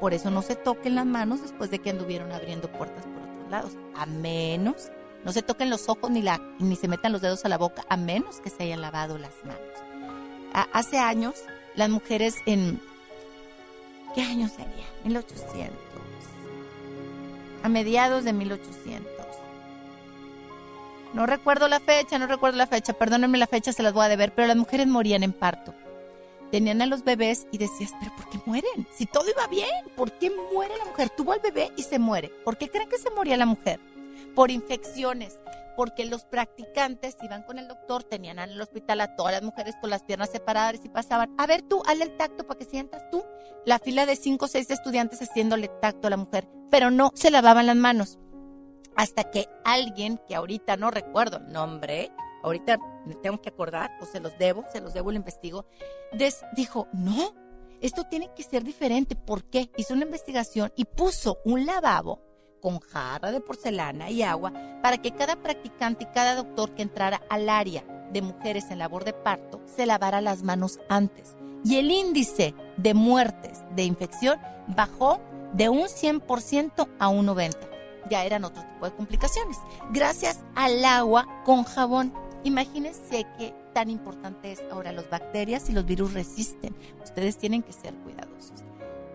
Por eso no se toquen las manos después de que anduvieron abriendo puertas por otros lados. A menos, no se toquen los ojos ni, la, ni se metan los dedos a la boca, a menos que se hayan lavado las manos. hace años, las mujeres en... ¿Qué año sería? 1800. A mediados de 1800. No recuerdo la fecha, no recuerdo la fecha, perdónenme la fecha, se las voy a deber, pero las mujeres morían en parto. Tenían a los bebés y decías, pero ¿por qué mueren? Si todo iba bien, ¿por qué muere la mujer? Tuvo al bebé y se muere. ¿Por qué creen que se moría la mujer? Por infecciones, porque los practicantes iban con el doctor, tenían en el hospital a todas las mujeres con las piernas separadas y pasaban, a ver tú, hazle el tacto para que sientas tú. La fila de cinco o seis estudiantes haciéndole tacto a la mujer, pero no se lavaban las manos hasta que alguien, que ahorita no recuerdo el nombre, ahorita me tengo que acordar, o se los debo, se los debo, lo investigo, dijo, no, esto tiene que ser diferente. ¿Por qué? Hizo una investigación y puso un lavabo con jarra de porcelana y agua para que cada practicante y cada doctor que entrara al área de mujeres en labor de parto se lavara las manos antes. Y el índice de muertes de infección bajó de un 100% a un 90% ya eran otro tipo de complicaciones. Gracias al agua con jabón. Imagínense qué tan importante es ahora las bacterias y los virus resisten. Ustedes tienen que ser cuidadosos.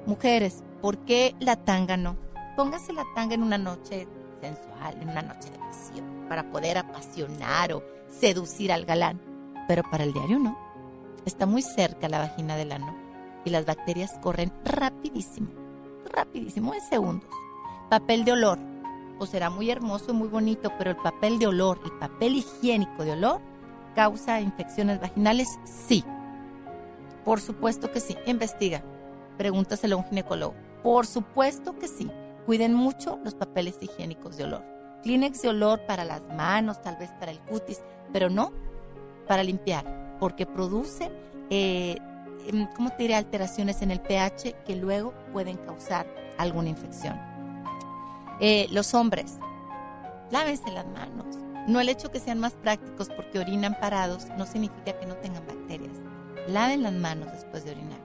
Mujeres, ¿por qué la tanga no? Póngase la tanga en una noche sensual, en una noche de pasión, para poder apasionar o seducir al galán. Pero para el diario no. Está muy cerca la vagina del ano y las bacterias corren rapidísimo, rapidísimo, en segundos. Papel de olor o será muy hermoso y muy bonito, pero el papel de olor, el papel higiénico de olor, causa infecciones vaginales, sí. Por supuesto que sí. Investiga. Pregúntaselo a un ginecólogo. Por supuesto que sí. Cuiden mucho los papeles higiénicos de olor. Kleenex de olor para las manos, tal vez para el cutis, pero no para limpiar, porque produce, eh, em, ¿cómo te diré? Alteraciones en el pH que luego pueden causar alguna infección. Eh, los hombres, lávense las manos. No el hecho que sean más prácticos porque orinan parados no significa que no tengan bacterias. Laven las manos después de orinar.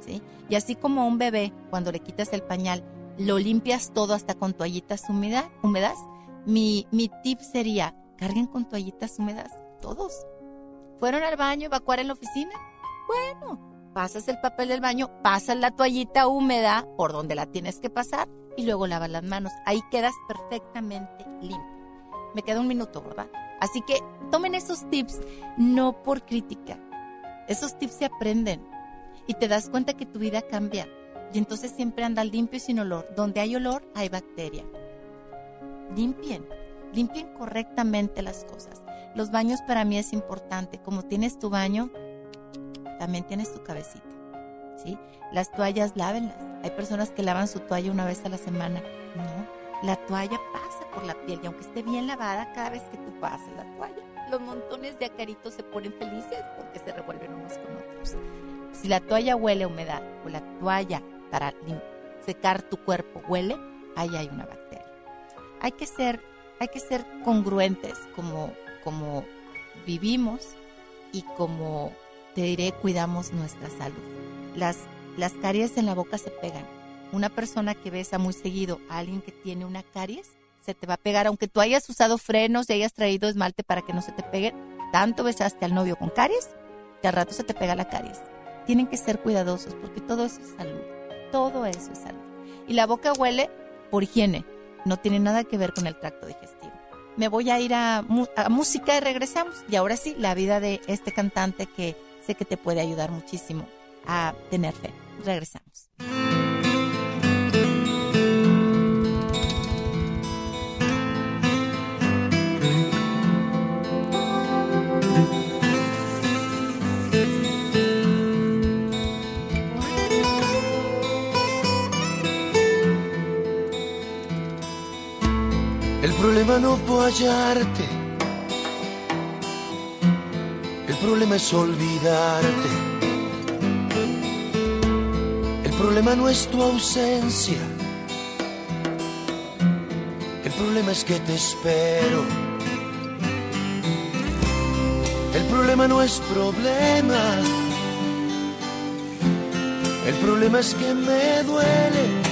¿sí? Y así como un bebé, cuando le quitas el pañal, lo limpias todo hasta con toallitas húmedas, húmedas mi, mi tip sería, carguen con toallitas húmedas todos. ¿Fueron al baño, evacuar en la oficina? Bueno, pasas el papel del baño, pasas la toallita húmeda por donde la tienes que pasar y luego lavas las manos. Ahí quedas perfectamente limpio. Me queda un minuto, ¿verdad? Así que tomen esos tips no por crítica. Esos tips se aprenden y te das cuenta que tu vida cambia. Y entonces siempre andas limpio y sin olor. Donde hay olor, hay bacteria. Limpien, limpien correctamente las cosas. Los baños para mí es importante. Como tienes tu baño, también tienes tu cabecita. ¿sí? Las toallas lávenlas. Hay personas que lavan su toalla una vez a la semana. No, la toalla pasa por la piel y aunque esté bien lavada, cada vez que tú pasas la toalla, los montones de acaritos se ponen felices porque se revuelven unos con otros. Si la toalla huele a humedad o la toalla para secar tu cuerpo huele, ahí hay una bacteria. hay que ser, hay que ser congruentes como, como vivimos y como te diré, cuidamos nuestra salud. Las, las caries en la boca se pegan. Una persona que besa muy seguido a alguien que tiene una caries, se te va a pegar, aunque tú hayas usado frenos y hayas traído esmalte para que no se te pegue, tanto besaste al novio con caries, que al rato se te pega la caries. Tienen que ser cuidadosos porque todo eso es salud. Todo eso es salud. Y la boca huele por higiene, no tiene nada que ver con el tracto digestivo. Me voy a ir a, a música y regresamos. Y ahora sí, la vida de este cantante que sé que te puede ayudar muchísimo a tener fe. Regresamos. Problema no fue hallarte. El problema es olvidarte. El problema no es tu ausencia. El problema es que te espero. El problema no es problema. El problema es que me duele.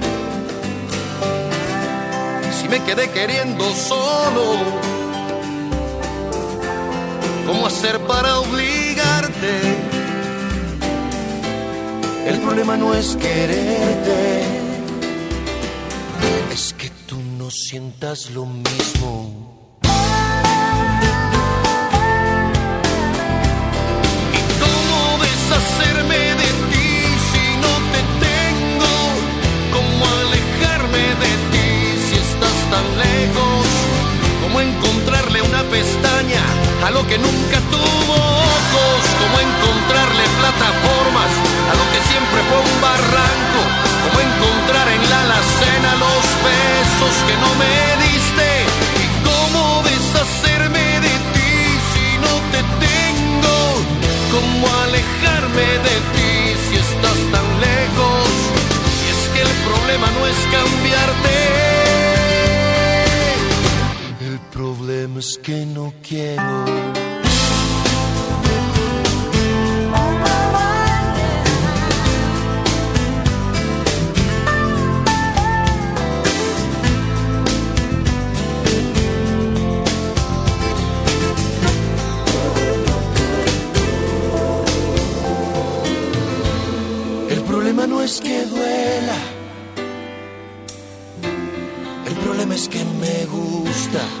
Me quedé queriendo solo, ¿cómo hacer para obligarte? El problema no es quererte, es que tú no sientas lo mismo. Pestaña a lo que nunca tuvo ojos? ¿Cómo encontrarle plataformas a lo que siempre fue un barranco? ¿Cómo encontrar en la alacena los besos que no me diste? ¿Y cómo deshacerme de ti si no te tengo? ¿Cómo alejarme de ti si estás tan lejos? Y es que el problema no es cambiarte. El problema es que no quiero. Que duela. El problema es que me gusta.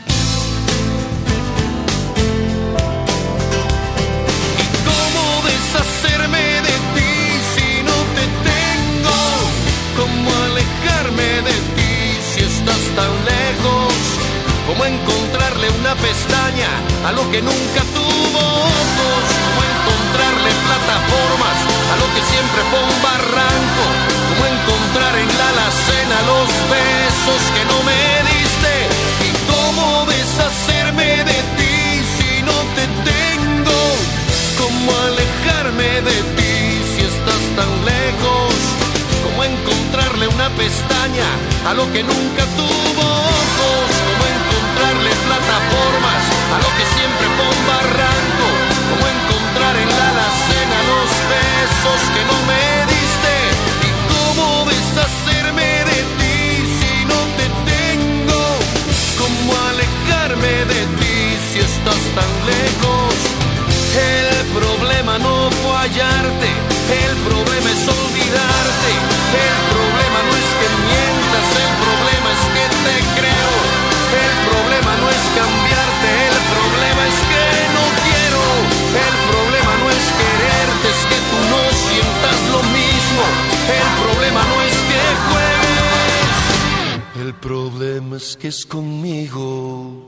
Alejarme de ti si estás tan lejos? ¿Cómo encontrarle una pestaña a lo que nunca tuvo ojos? ¿Cómo encontrarle plataformas a lo que siempre fue un barranco? ¿Cómo encontrar en la alacena los besos que no me diste? ¿Y cómo deshacerme de ti si no te tengo? ¿Cómo alejarme de ti si estás tan lejos? como encontrarle una pestaña a lo que nunca tuvo ojos, como encontrarle plataformas a lo que siempre fue un barranco, como encontrar en la alacena los besos que no me diste y cómo deshacerme de ti si no te tengo, cómo alejarme de ti si estás tan lejos. El problema no fue hallarte el problema es olvidarte, el problema no es que mientas, el problema es que te creo, el problema no es cambiarte, el problema es que no quiero, el problema no es quererte, es que tú no sientas lo mismo, el problema no es que juegues, el problema es que es conmigo.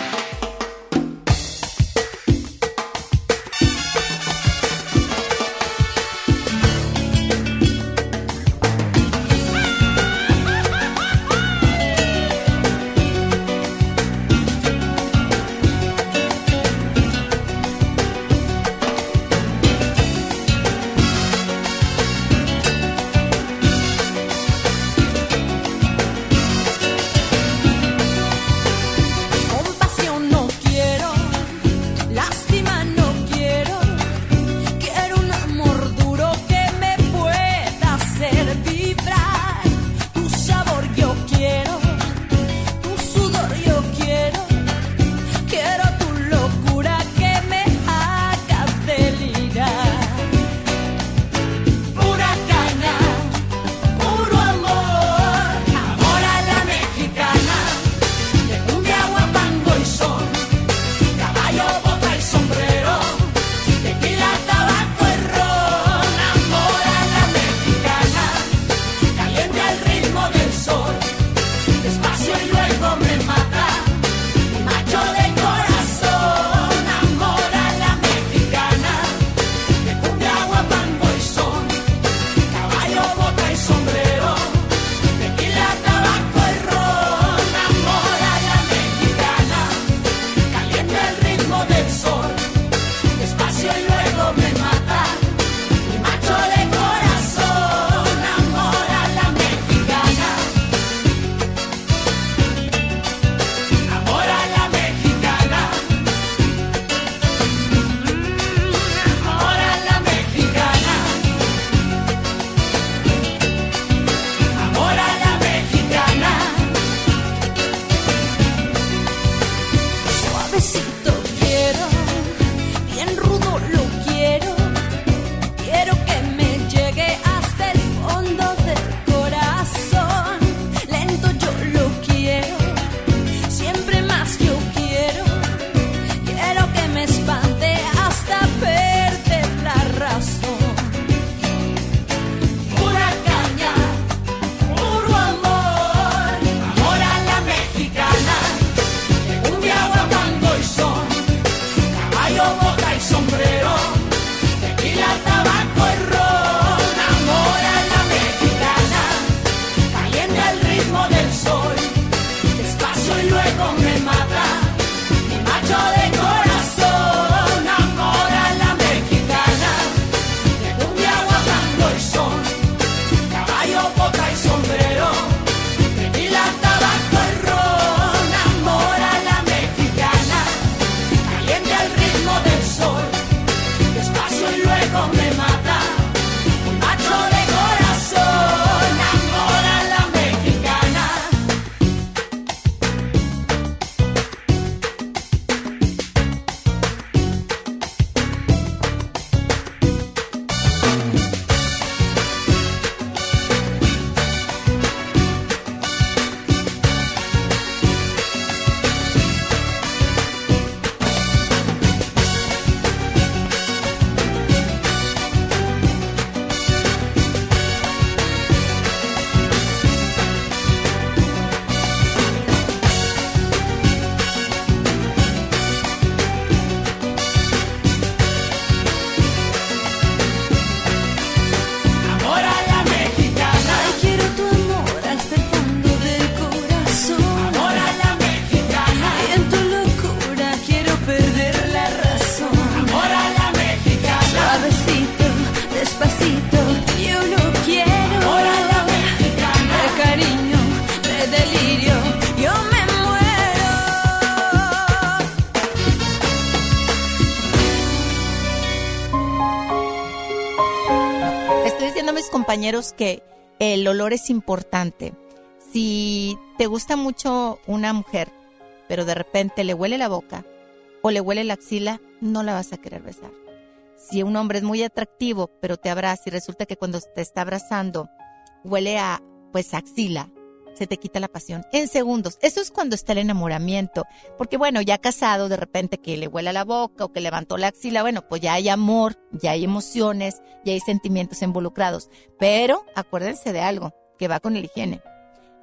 compañeros que el olor es importante. Si te gusta mucho una mujer, pero de repente le huele la boca o le huele la axila, no la vas a querer besar. Si un hombre es muy atractivo, pero te abraza y resulta que cuando te está abrazando huele a pues axila, se te quita la pasión en segundos. Eso es cuando está el enamoramiento, porque bueno, ya casado, de repente que le huele la boca o que levantó la axila, bueno, pues ya hay amor, ya hay emociones, ya hay sentimientos involucrados. Pero acuérdense de algo que va con el higiene.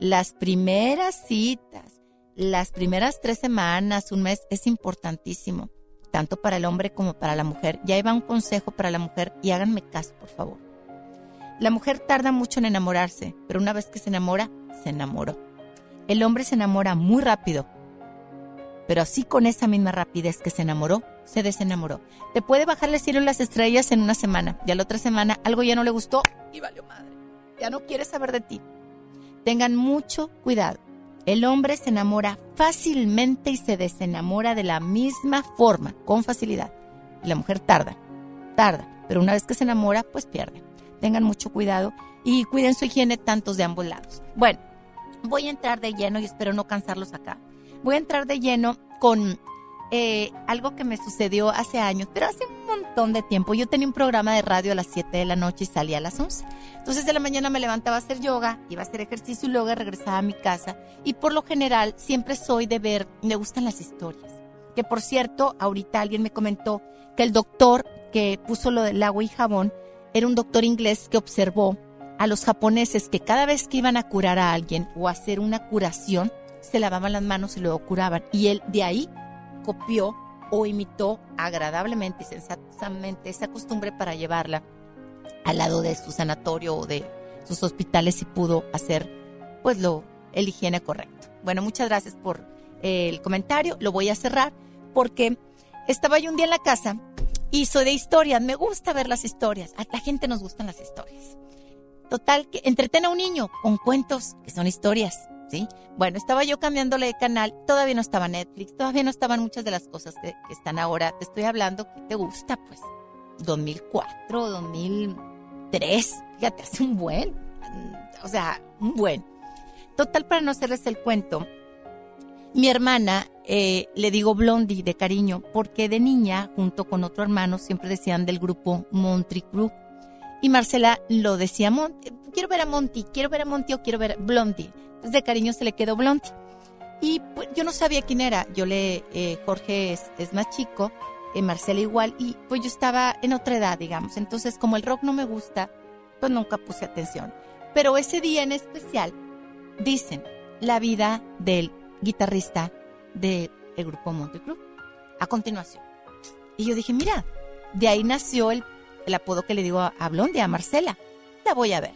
Las primeras citas, las primeras tres semanas, un mes, es importantísimo, tanto para el hombre como para la mujer. Ya iba un consejo para la mujer y háganme caso, por favor. La mujer tarda mucho en enamorarse, pero una vez que se enamora, se enamoró. El hombre se enamora muy rápido, pero así con esa misma rapidez que se enamoró, se desenamoró. Te puede bajar el cielo y las estrellas en una semana, y a la otra semana algo ya no le gustó y valió madre. Ya no quiere saber de ti. Tengan mucho cuidado. El hombre se enamora fácilmente y se desenamora de la misma forma, con facilidad. Y la mujer tarda, tarda, pero una vez que se enamora, pues pierde. Tengan mucho cuidado y cuiden su higiene tantos de ambos lados. Bueno, voy a entrar de lleno y espero no cansarlos acá. Voy a entrar de lleno con eh, algo que me sucedió hace años, pero hace un montón de tiempo. Yo tenía un programa de radio a las 7 de la noche y salía a las 11. Entonces de la mañana me levantaba a hacer yoga, iba a hacer ejercicio y luego regresaba a mi casa. Y por lo general siempre soy de ver, me gustan las historias. Que por cierto, ahorita alguien me comentó que el doctor que puso lo del agua y jabón era un doctor inglés que observó a los japoneses que cada vez que iban a curar a alguien o hacer una curación, se lavaban las manos y luego curaban. Y él de ahí copió o imitó agradablemente y sensatamente esa costumbre para llevarla al lado de su sanatorio o de sus hospitales y pudo hacer pues lo el higiene correcto. Bueno, muchas gracias por el comentario. Lo voy a cerrar porque estaba yo un día en la casa y soy de historias. Me gusta ver las historias. A la gente nos gustan las historias. Total, que entretiene a un niño con cuentos que son historias, ¿sí? Bueno, estaba yo cambiándole de canal, todavía no estaba Netflix, todavía no estaban muchas de las cosas que, están ahora. Te estoy hablando que te gusta, pues, 2004, 2003, fíjate, hace un buen, o sea, un buen. Total, para no hacerles el cuento, mi hermana eh, le digo Blondie de cariño, porque de niña, junto con otro hermano, siempre decían del grupo Monty Crew y Marcela lo decía, quiero ver a Monty, quiero ver a Monty o quiero ver a Blondie. Entonces de cariño se le quedó Blondie. Y pues, yo no sabía quién era. Yo le, eh, Jorge es, más chico, eh, Marcela igual, y pues yo estaba en otra edad, digamos. Entonces como el rock no me gusta, pues nunca puse atención. Pero ese día en especial, dicen la vida del guitarrista del grupo Monty Crew. A continuación. Y yo dije, mira, de ahí nació el el apodo que le digo a, Blondie, a Marcela. La voy a ver.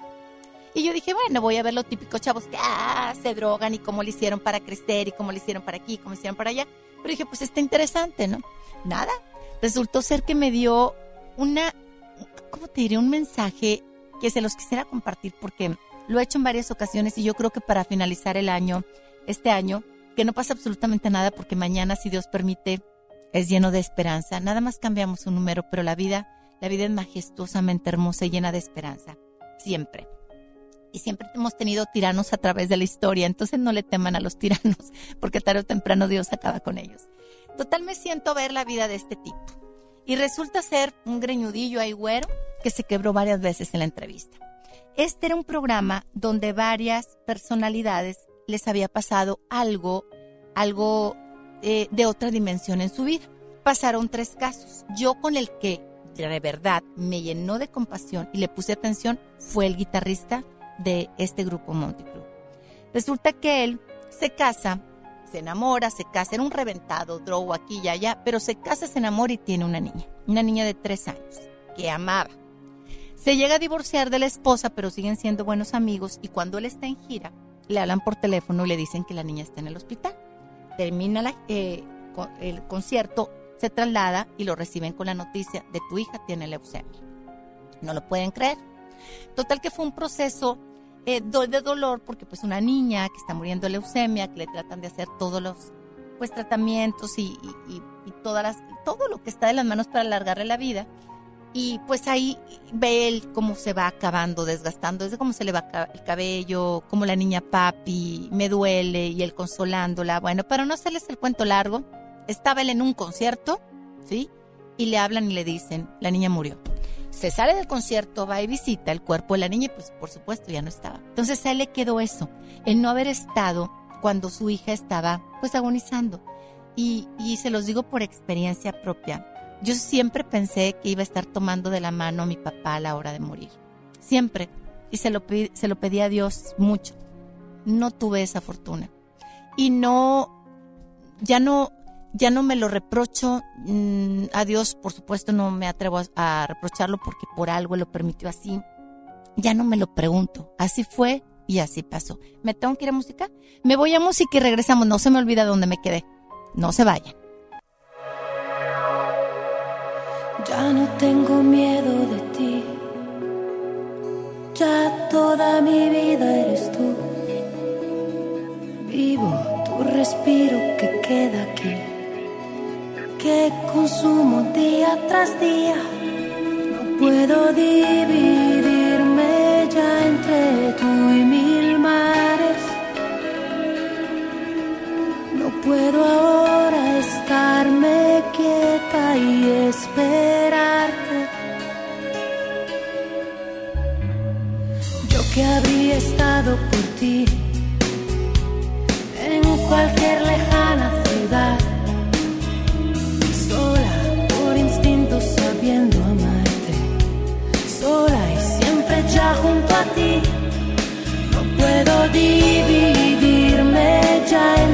Y yo dije, bueno, voy a ver los típicos chavos que ah, se drogan y cómo le hicieron para crecer y cómo le hicieron para aquí, cómo le hicieron para allá. Pero dije, pues está interesante, ¿no? Nada. Resultó ser que me dio una, ¿cómo te diré? Un mensaje que se los quisiera compartir porque lo he hecho en varias ocasiones y yo creo que para finalizar el año, este año, que no pasa absolutamente nada porque mañana, si Dios permite, es lleno de esperanza. Nada más cambiamos un número, pero la vida la vida es majestuosamente hermosa y llena de esperanza, siempre. Y siempre hemos tenido tiranos a través de la historia, entonces no le teman a los tiranos, porque tarde o temprano Dios acaba con ellos. Total me siento ver la vida de este tipo. Y resulta ser un greñudillo ahí güero que se quebró varias veces en la entrevista. Este era un programa donde varias personalidades les había pasado algo, algo eh, de otra dimensión en su vida. Pasaron tres casos. Yo con el que de verdad me llenó de compasión y le puse atención fue el guitarrista de este grupo Monty Crew. Resulta que él se casa, se enamora, se casa, era un reventado, drogo aquí y allá, pero se casa, se enamora y tiene una niña, una niña de tres años, que amaba. Se llega a divorciar de la esposa, pero siguen siendo buenos amigos y cuando él está en gira, le hablan por teléfono y le dicen que la niña está en el hospital. Termina eh, el concierto, se traslada y lo reciben con la noticia de tu hija tiene leucemia. No lo pueden creer. Total que fue un proceso eh, de dolor porque pues una niña que está muriendo de leucemia, que le tratan de hacer todos los pues tratamientos y, todas las, todo lo que está de las manos para alargarle la vida. Y pues ahí ve él cómo se va acabando, desgastando, desde cómo se le va el cabello, como la niña papi, me duele y él consolándola. Bueno, para no hacerles el cuento largo, estaba él en un concierto, ¿sí? Y le hablan y le dicen, la niña murió. Se sale del concierto, va y visita el cuerpo de la niña y pues por supuesto ya no estaba. Entonces a él le quedó eso, el no haber estado cuando su hija estaba pues agonizando. Y, y se los digo por experiencia propia yo siempre pensé que iba a estar tomando de la mano a mi papá a la hora de morir. Siempre. Y se lo, se lo pedí a Dios mucho. No tuve esa fortuna. Y no, ya no, ya no me lo reprocho. Mm, a Dios, por supuesto, no me atrevo a, reprocharlo porque por algo lo permitió así. Ya no me lo pregunto. Así fue y así pasó. ¿Me tengo que ir a música? Me voy a música y regresamos. No se me olvida dónde me quedé. No se vayan. Ya no tengo miedo de ti. Ya toda mi vida eres tú. Vivo tu respiro que queda aquí. Que consumo día tras día. No puedo dividirme ya entre tú y mil mares. No puedo ahora estarme y esperarte. Yo que habría estado por ti en cualquier lejana ciudad, sola por instinto sabiendo amarte, sola y siempre ya junto a ti. No puedo dividirme ya entre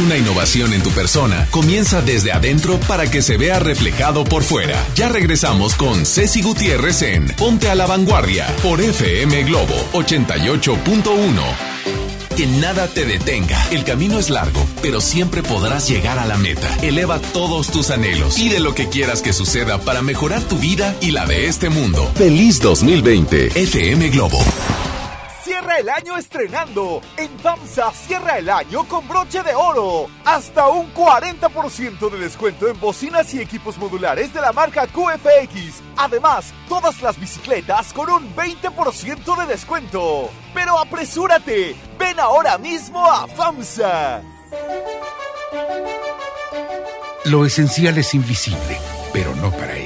una innovación en tu persona, comienza desde adentro para que se vea reflejado por fuera. Ya regresamos con Ceci Gutiérrez en Ponte a la Vanguardia por FM Globo 88.1. Que nada te detenga. El camino es largo, pero siempre podrás llegar a la meta. Eleva todos tus anhelos. Pide lo que quieras que suceda para mejorar tu vida y la de este mundo. Feliz 2020. FM Globo. Cierra el año estrenando. En Cierra el año con broche de oro. Hasta un 40% de descuento en bocinas y equipos modulares de la marca QFX. Además, todas las bicicletas con un 20% de descuento. Pero apresúrate. Ven ahora mismo a FAMSA. Lo esencial es invisible, pero no para ellos.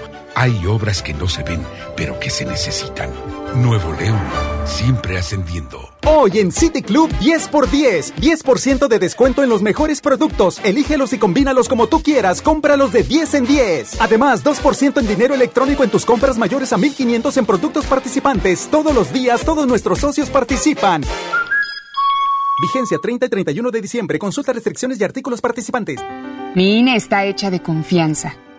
Hay obras que no se ven, pero que se necesitan. Nuevo León, siempre ascendiendo. Hoy en City Club 10x10. 10% de descuento en los mejores productos. Elígelos y combínalos como tú quieras. Cómpralos de 10 en 10. Además, 2% en dinero electrónico en tus compras mayores a 1500 en productos participantes. Todos los días, todos nuestros socios participan. Vigencia 30 y 31 de diciembre. Consulta restricciones y artículos participantes. Mi INE está hecha de confianza.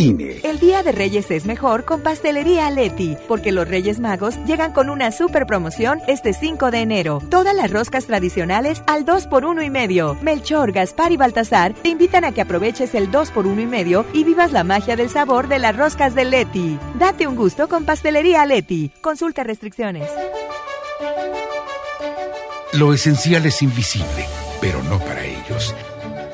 INE. El Día de Reyes es mejor con Pastelería Leti, porque los Reyes Magos llegan con una super promoción este 5 de enero. Todas las roscas tradicionales al 2 por 1 y medio. Melchor, Gaspar y Baltasar te invitan a que aproveches el 2 por 1 y medio y vivas la magia del sabor de las roscas de Leti. Date un gusto con Pastelería Leti. Consulta restricciones. Lo esencial es invisible, pero no para ellos.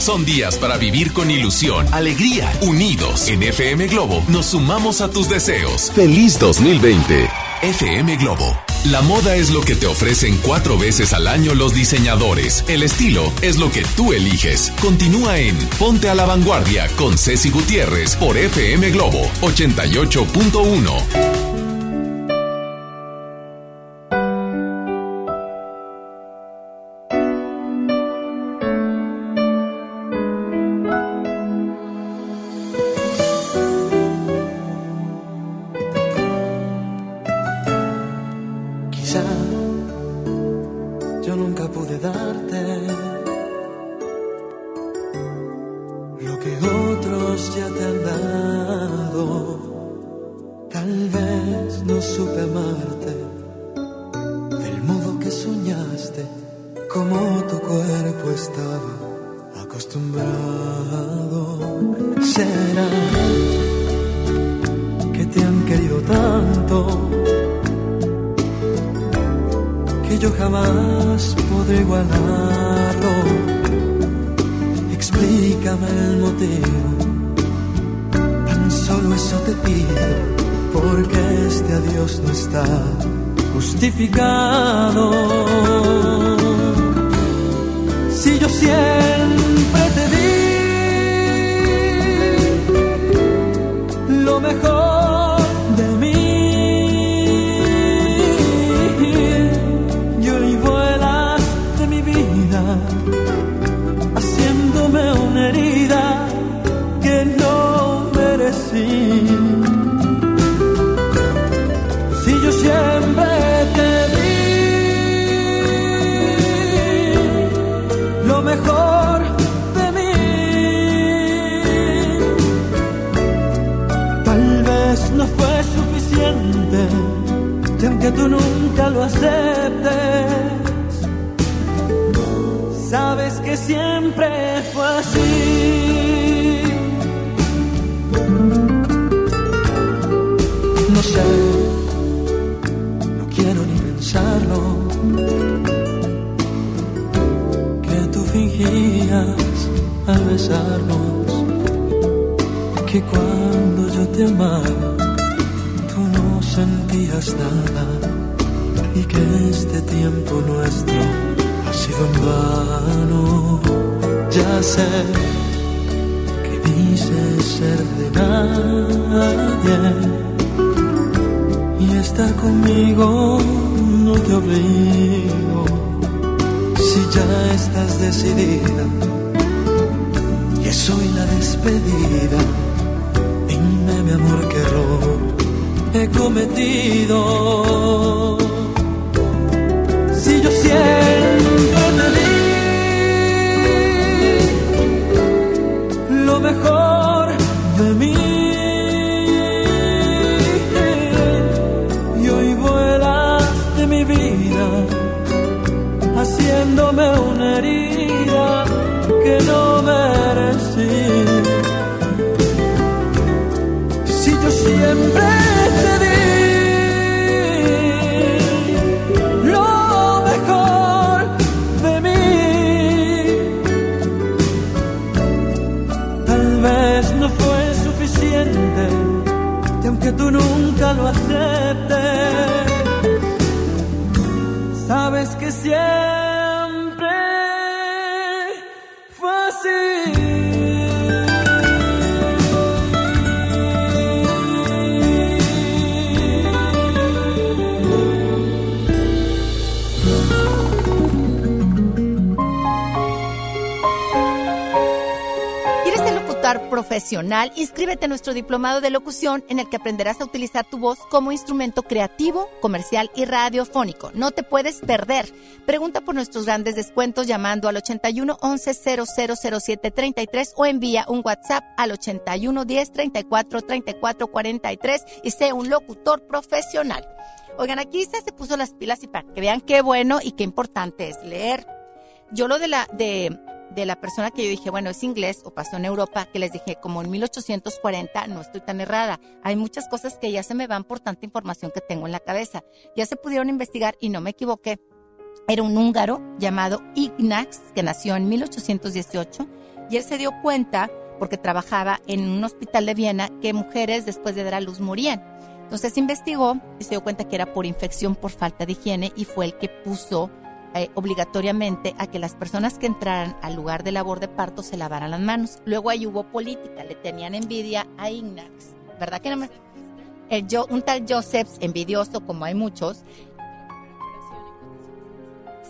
Son días para vivir con ilusión, alegría, unidos. En FM Globo nos sumamos a tus deseos. Feliz 2020. FM Globo. La moda es lo que te ofrecen cuatro veces al año los diseñadores. El estilo es lo que tú eliges. Continúa en Ponte a la Vanguardia con Ceci Gutiérrez por FM Globo 88.1. y es hoy la despedida, dime mi amor que error he cometido. Tú nunca lo aceptes, profesional? Inscríbete a nuestro diplomado de locución en el que aprenderás a utilizar tu voz como instrumento creativo, comercial y radiofónico. No te puedes perder. Pregunta por nuestros grandes descuentos llamando al 81 11 0007 33 o envía un WhatsApp al 81 10 34 34 43 y sé un locutor profesional. Oigan, aquí se se puso las pilas y para que vean qué bueno y qué importante es leer. Yo lo de la de de la persona que yo dije, bueno, es inglés o pasó en Europa, que les dije, como en 1840, no estoy tan errada. Hay muchas cosas que ya se me van por tanta información que tengo en la cabeza. Ya se pudieron investigar y no me equivoqué. Era un húngaro llamado Ignax, que nació en 1818, y él se dio cuenta, porque trabajaba en un hospital de Viena, que mujeres después de dar a luz morían. Entonces investigó y se dio cuenta que era por infección, por falta de higiene, y fue el que puso eh, obligatoriamente a que las personas que entraran al lugar de labor de parto se lavaran las manos. Luego ahí hubo política, le tenían envidia a Ignax, ¿verdad que no me... El, yo, un tal Josephs, envidioso como hay muchos,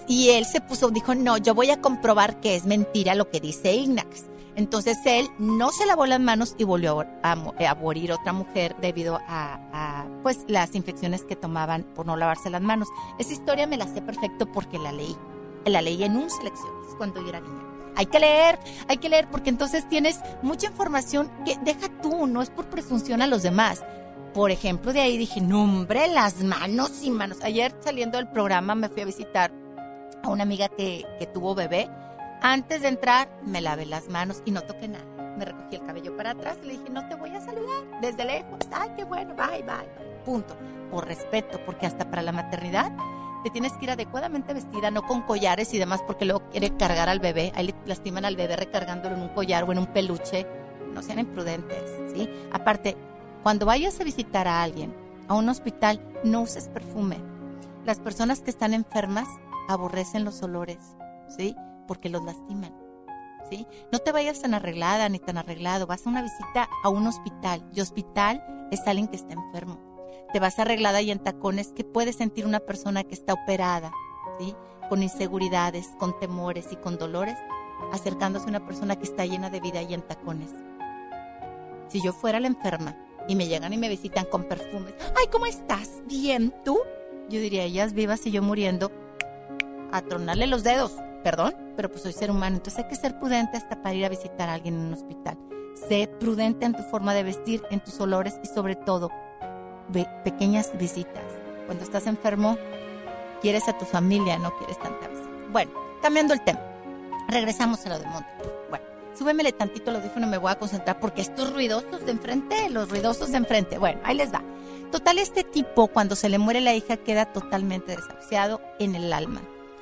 y él se puso, dijo, no, yo voy a comprobar que es mentira lo que dice Ignax. Entonces él no se lavó las manos y volvió a, a morir otra mujer debido a, pues las infecciones que tomaban por no lavarse las manos. Esa historia me la sé perfecto porque la leí. La leí en un selecciones cuando yo era niña. Hay que leer, hay que leer porque entonces tienes mucha información que deja tú, no es por presunción a los demás. Por ejemplo, de ahí dije, no hombre, las manos y manos. Ayer saliendo del programa me fui a visitar a una amiga que tuvo bebé. Antes de entrar, me lavé las manos y no toqué nada. Me recogí el cabello para atrás y le dije, no te voy a saludar desde lejos. Ay, qué bueno, bye, bye. Punto. Por respeto, porque hasta para la maternidad te tienes que ir adecuadamente vestida, no con collares y demás, porque luego quiere cargar al bebé. Ahí le lastiman al bebé recargándolo en un collar o en un peluche. No sean imprudentes, ¿sí? Aparte, cuando vayas a visitar a alguien a un hospital, no uses perfume. Las personas que están enfermas aborrecen los olores, ¿sí? Porque los lastiman, ¿sí? No te vayas tan arreglada ni tan arreglado. Vas a una visita a un hospital y hospital es alguien que está enfermo. Te vas arreglada y en tacones que puede sentir una persona que está operada, ¿sí? Con inseguridades, con temores y con dolores, acercándose a una persona que está llena de vida y en tacones. Si yo fuera la enferma y me llegan y me visitan con perfumes, ay, ¿cómo estás? Bien, ¿tú? Yo diría, ellas vivas y yo muriendo, a tronarle los dedos, perdón, pero pues soy ser humano, entonces hay que ser prudente hasta para ir a visitar a alguien en un hospital. Sé prudente en tu forma de vestir, en tus olores y sobre todo, pequeñas visitas. Cuando estás enfermo, quieres a tu familia, no quieres tanta visita. Bueno, cambiando el tema, regresamos a lo de Monte. Bueno, súbemele tantito el audífono, me voy a concentrar porque estos ruidosos de enfrente, los ruidosos de enfrente, bueno, ahí les va. Total, este tipo, cuando se le muere la hija, queda totalmente desahuciado en el alma.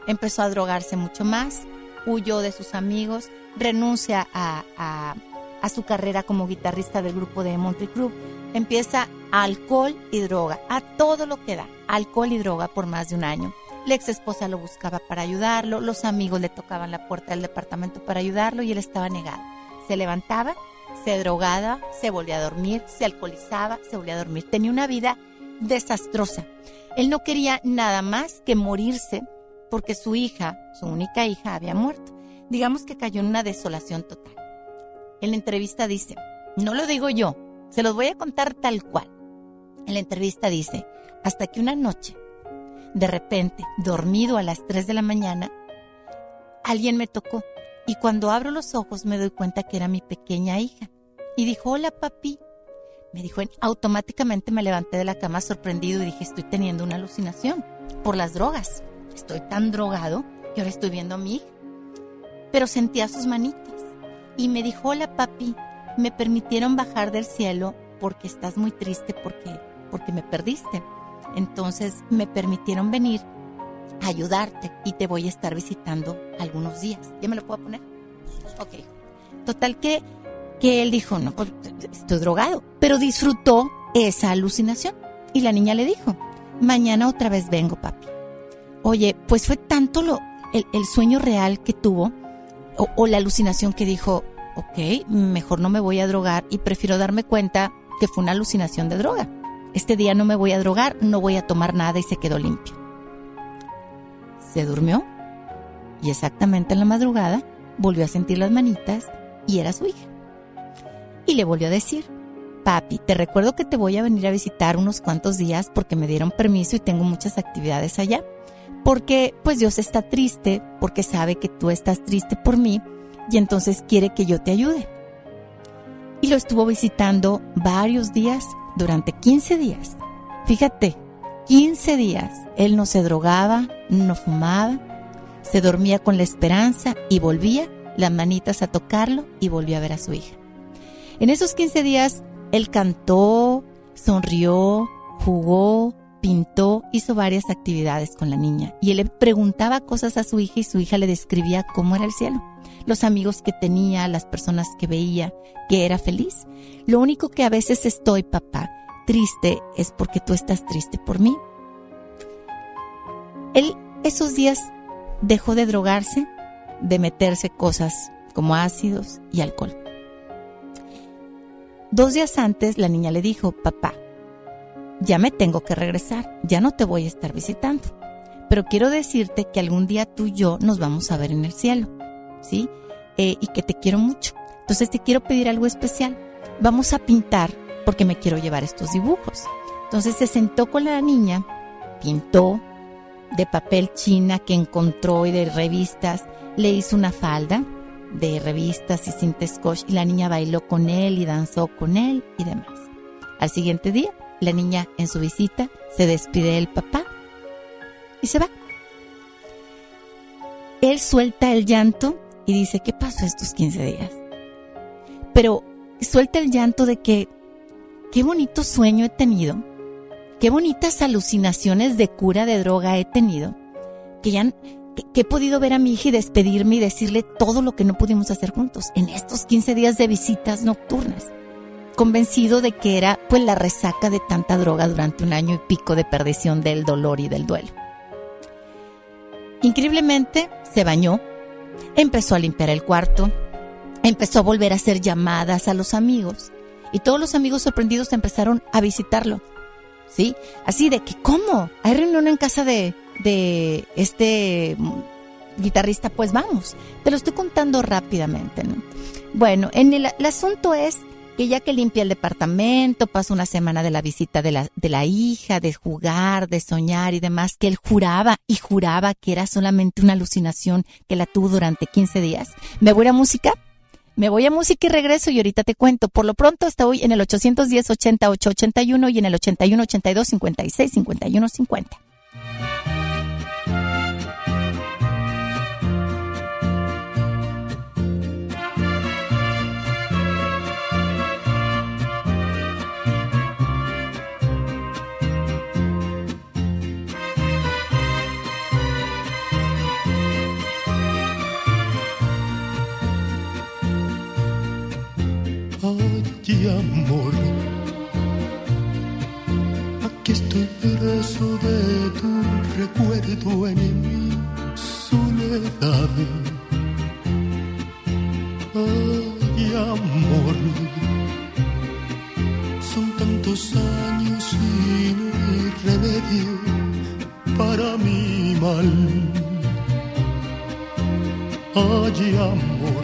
Empezó a drogarse mucho más, huyó de sus amigos, renuncia a, a, su carrera como guitarrista del grupo de Monty Crew. Empieza alcohol y droga, a todo lo que da, alcohol y droga por más de un año. La ex esposa lo buscaba para ayudarlo, los amigos le tocaban la puerta del departamento para ayudarlo y él estaba negado. Se levantaba, se drogaba, se volvía a dormir, se alcoholizaba, se volvía a dormir. Tenía una vida desastrosa. Él no quería nada más que morirse porque su hija, su única hija, había muerto. Digamos que cayó en una desolación total. En la entrevista dice, no lo digo yo, se los voy a contar tal cual. En la entrevista dice, hasta que una noche, de repente, dormido a las 3 de la mañana, alguien me tocó y cuando abro los ojos me doy cuenta que era mi pequeña hija. Y dijo, hola papi. Me dijo, automáticamente me levanté de la cama sorprendido y dije, estoy teniendo una alucinación por las drogas. Estoy tan drogado que ahora estoy viendo a mi hija. Pero sentía sus manitas y me dijo, hola papi, me permitieron bajar del cielo porque estás muy triste porque, porque me perdiste. Entonces me permitieron venir a ayudarte y te voy a estar visitando algunos días. ¿Ya me lo puedo poner? Ok. Total que, que él dijo, no, pues, estoy drogado, pero disfrutó esa alucinación. Y la niña le dijo, mañana otra vez vengo, papi. Oye, pues fue tanto lo, el, sueño real que tuvo o, o la alucinación que dijo, ok, mejor no me voy a drogar y prefiero darme cuenta que fue una alucinación de droga. Este día no me voy a drogar, no voy a tomar nada y se quedó limpio. Se durmió y exactamente en la madrugada volvió a sentir las manitas y era su hija. Y le volvió a decir, papi, te recuerdo que te voy a venir a visitar unos cuantos días porque me dieron permiso y tengo muchas actividades allá. Porque pues Dios está triste, porque sabe que tú estás triste por mí y entonces quiere que yo te ayude. Y lo estuvo visitando varios días durante 15 días. Fíjate, 15 días. Él no se drogaba, no fumaba, se dormía con la esperanza y volvía las manitas a tocarlo y volvió a ver a su hija. En esos 15 días, él cantó, sonrió, jugó, pintó, hizo varias actividades con la niña y él le preguntaba cosas a su hija y su hija le describía cómo era el cielo, los amigos que tenía, las personas que veía, que era feliz. Lo único que a veces estoy, papá, triste es porque tú estás triste por mí. Él esos días dejó de drogarse, de meterse cosas como ácidos y alcohol. Dos días antes la niña le dijo, papá, ya me tengo que regresar, ya no te voy a estar visitando, pero quiero decirte que algún día tú y yo nos vamos a ver en el cielo, ¿sí? Eh, y que te quiero mucho. Entonces te quiero pedir algo especial. Vamos a pintar porque me quiero llevar estos dibujos. Entonces se sentó con la niña, pintó de papel china que encontró y de revistas, le hizo una falda de revistas y cinta scotch y la niña bailó con él y danzó con él y demás. Al siguiente día, la niña en su visita se despide del papá y se va. Él suelta el llanto y dice, ¿qué pasó estos 15 días? Pero suelta el llanto de que, qué bonito sueño he tenido, qué bonitas alucinaciones de cura de droga he tenido, que ya que, he podido ver a mi hija y despedirme y decirle todo lo que no pudimos hacer juntos en estos 15 días de visitas nocturnas, convencido de que era pues la resaca de tanta droga durante un año y pico de perdición del dolor y del duelo. Increíblemente se bañó, Empezó a limpiar el cuarto, empezó a volver a hacer llamadas a los amigos y todos los amigos sorprendidos empezaron a visitarlo. ¿Sí? Así de que, ¿cómo? ¿Hay reunión en casa de, de este guitarrista? Pues vamos. Te lo estoy contando rápidamente, ¿no? Bueno, en el asunto es que ya que limpia el departamento, pasa una semana de la visita de la, de la hija, de jugar, de soñar y demás, que él juraba y juraba que era solamente una alucinación que la tuvo durante 15 días. ¿Me voy a música? Me voy a música y regreso y ahorita te cuento. Por lo pronto estoy en el 810 88 81 y en el 81 82 56 51 50. Amor, aquí estoy preso de tu recuerdo en mi soledad. Ay, amor, son tantos años y no hay remedio para mi mal. Ay, amor,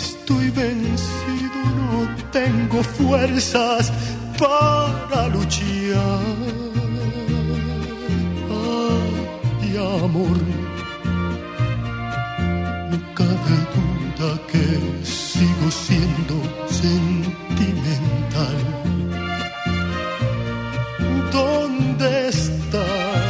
estoy vencido, no tengo fuerzas para luchar. Ay, amor, no cabe duda que sigo siendo sentimental. ¿Dónde estás?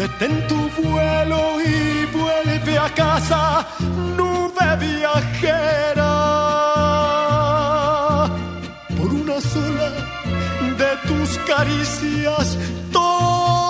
Detén tu vuelo y vuelve a casa, nube viajera. Por una sola de tus caricias todo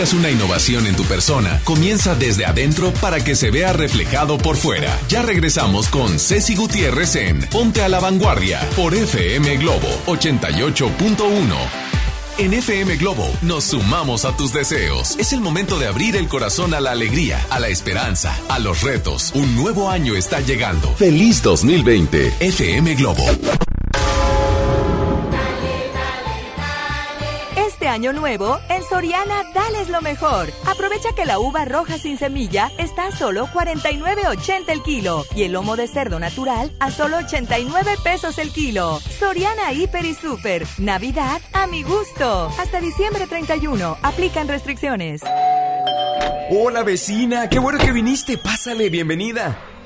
buscas una innovación en tu persona, comienza desde adentro para que se vea reflejado por fuera. Ya regresamos con Ceci Gutiérrez en Ponte a la Vanguardia por FM Globo 88.1. En FM Globo nos sumamos a tus deseos. Es el momento de abrir el corazón a la alegría, a la esperanza, a los retos. Un nuevo año está llegando. Feliz 2020. FM Globo. Año nuevo, en Soriana, dales lo mejor. Aprovecha que la uva roja sin semilla está a solo 49.80 el kilo y el lomo de cerdo natural a solo 89 pesos el kilo. Soriana Hiper y Super. Navidad a mi gusto. Hasta diciembre 31. Aplican restricciones. Hola vecina, qué bueno que viniste. Pásale, bienvenida.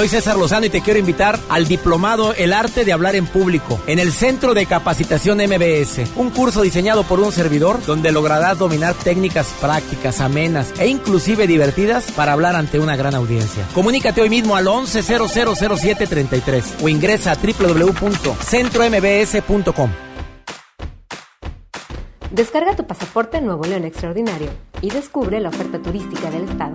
Soy César Lozano y te quiero invitar al diplomado El arte de hablar en público en el Centro de Capacitación MBS, un curso diseñado por un servidor donde lograrás dominar técnicas prácticas, amenas e inclusive divertidas para hablar ante una gran audiencia. Comunícate hoy mismo al 11000733 o ingresa a www.centrombs.com. Descarga tu pasaporte Nuevo León Extraordinario y descubre la oferta turística del estado.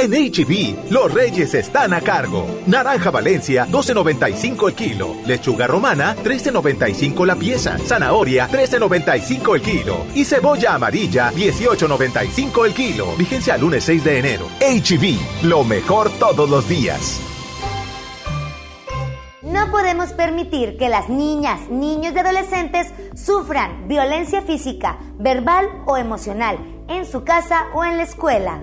En HB, los reyes están a cargo. Naranja Valencia, 12.95 el kilo. Lechuga romana, 13.95 la pieza. Zanahoria, 13.95 el kilo. Y cebolla amarilla, 18.95 el kilo. Vigencia lunes 6 de enero. HB, lo mejor todos los días. No podemos permitir que las niñas, niños y adolescentes sufran violencia física, verbal o emocional en su casa o en la escuela.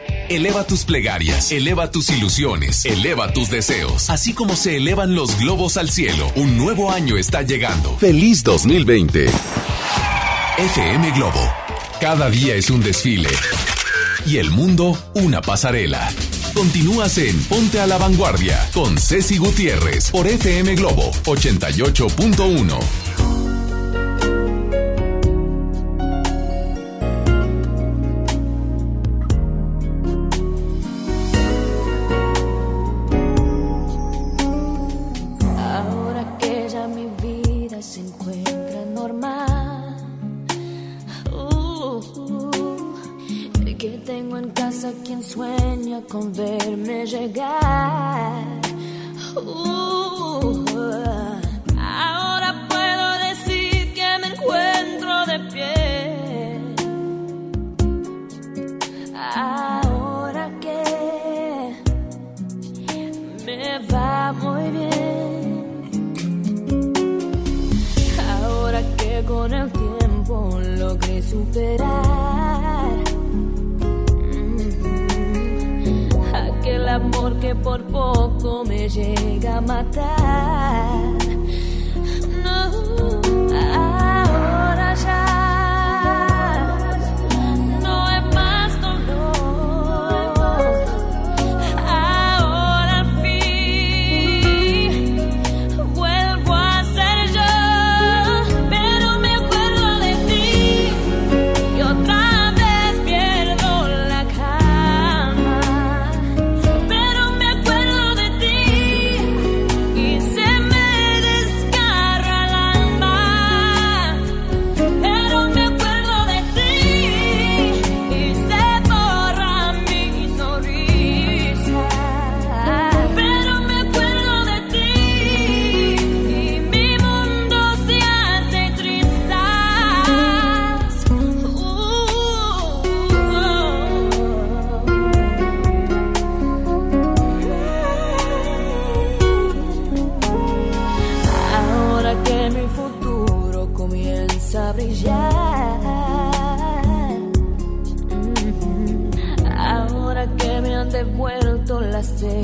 Eleva tus plegarias, eleva tus ilusiones, eleva tus deseos, así como se elevan los globos al cielo. Un nuevo año está llegando. Feliz 2020. FM Globo. Cada día es un desfile. Y el mundo una pasarela. Continúas en Ponte a la Vanguardia con Ceci Gutiérrez por FM Globo 88.1. sugar. Devuelto la seguridad.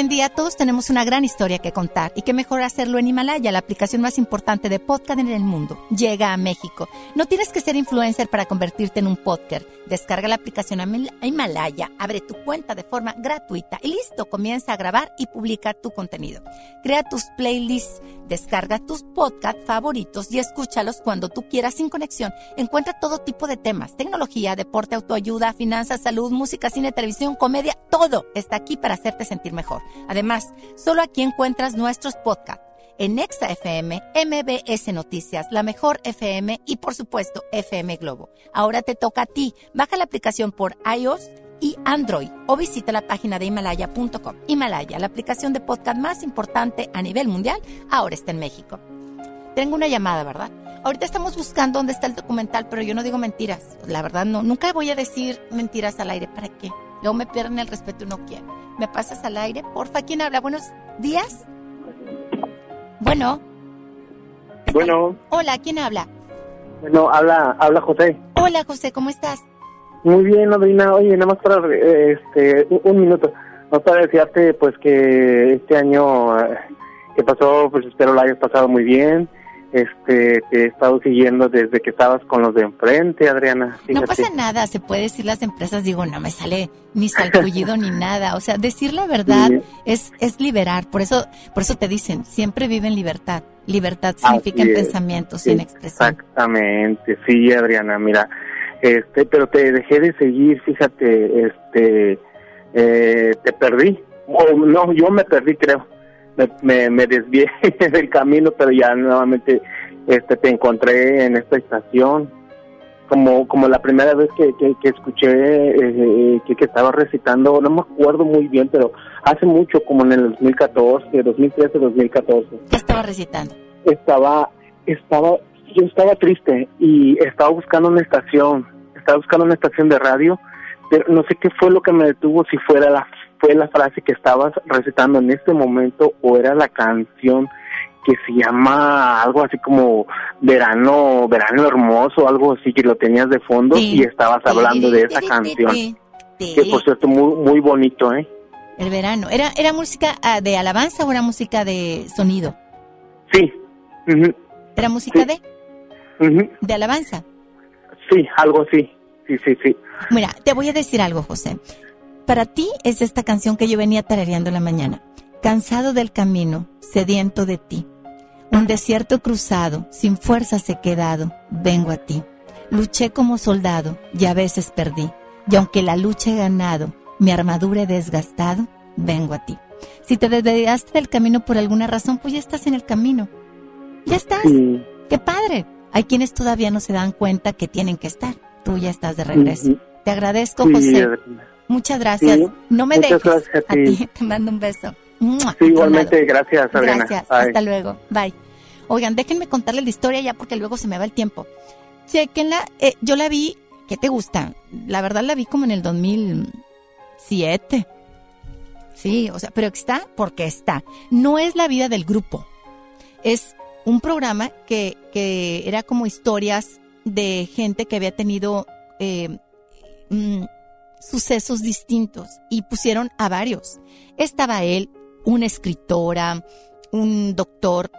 En día tenemos una gran historia que contar y qué mejor hacerlo en Himalaya, la aplicación más importante de podcast en el mundo. Llega a México. No tienes que ser influencer para convertirte en un podcast. Descarga la aplicación a Himalaya, abre tu cuenta de forma gratuita y listo, comienza a grabar y publicar tu contenido. Crea tus playlists, descarga tus podcasts favoritos y escúchalos cuando tú quieras sin conexión. Encuentra todo tipo de temas, tecnología, deporte, autoayuda, finanzas, salud, música, cine, televisión, comedia, todo está aquí para hacerte sentir mejor. Además, solo aquí encuentras nuestros podcasts en Exa FM, MBS Noticias, La Mejor FM y por supuesto FM Globo. Ahora te toca a ti. Baja la aplicación por iOS y Android o visita la página de himalaya.com. Himalaya, la aplicación de podcast más importante a nivel mundial, ahora está en México. Tengo una llamada, ¿verdad? Ahorita estamos buscando dónde está el documental, pero yo no digo mentiras. La verdad, no, nunca voy a decir mentiras al aire. ¿Para qué? Luego me pierden el respeto y no quiero. ¿Me pasas al aire? Porfa, ¿quién habla? Buenos días. Bueno. Bueno. Hola, ¿quién habla? Bueno, habla, habla José. Hola, José, ¿cómo estás? Muy bien, Madrina. Oye, nada más para, este, un, minuto. No para desearte, pues, que este año eh, que pasó, pues, espero lo hayas pasado muy bien este te he estado siguiendo desde que estabas con los de enfrente, Adriana. No pasa nada, se puede decir las empresas, digo, no me sale ni salpullido ni nada, o sea, decir la verdad es es liberar, por eso por eso te dicen, siempre vive en libertad. Libertad significa en pensamientos en expresión. Exactamente, sí, Adriana, mira, este, pero te dejé de seguir, fíjate, este eh, te perdí. O no, yo me perdí, creo me, me, desvié del camino, pero ya nuevamente este, te encontré en esta estación. Como, como la primera vez que, que, escuché eh, que, que estaba recitando, no me acuerdo muy bien, pero hace mucho, como en el 2014, 2013, 2014. ¿Qué estaba recitando? Estaba, estaba, yo estaba triste y estaba buscando una estación, estaba buscando una estación de radio, pero no sé qué fue lo que me detuvo, si fuera la fue la frase que estabas recitando en este momento o era la canción que se llama algo así como verano, verano hermoso, algo así que lo tenías de fondo y estabas hablando de esa canción. Que por cierto muy muy bonito, ¿eh? El verano. ¿Era era música ah, de alabanza o era música de sonido? Sí. ¿Era música de de alabanza? Sí, algo así. Sí, sí, sí. Mira, te voy a decir algo, José. Para ti es esta canción que yo venía tarareando en la mañana. Cansado del camino, sediento de ti. Un desierto cruzado, sin fuerzas he quedado, vengo a ti. Luché como soldado y a veces perdí. Y aunque la lucha he ganado, mi armadura he desgastado, vengo a ti. Si te desviaste del camino por alguna razón, pues ya estás en el camino. Ya estás. ¡Qué padre! Hay quienes todavía no se dan cuenta que tienen que estar. Tú ya estás de regreso. Te agradezco, José. Muchas gracias. no me dejes. a, ti. Te mando un beso. Sí, igualmente, gracias, Adriana. Gracias. Hasta luego. Bye. Oigan, déjenme contarles la historia ya porque luego se me va el tiempo. Chequenla. Eh, yo la vi. ¿Qué te gusta? La verdad la vi como en el 2007. Sí, o sea, pero está porque está. No es la vida del grupo. Es un programa que, que era como historias de gente que había tenido eh, mm, sucesos distintos y pusieron a varios. Estaba él, una escritora, un doctor.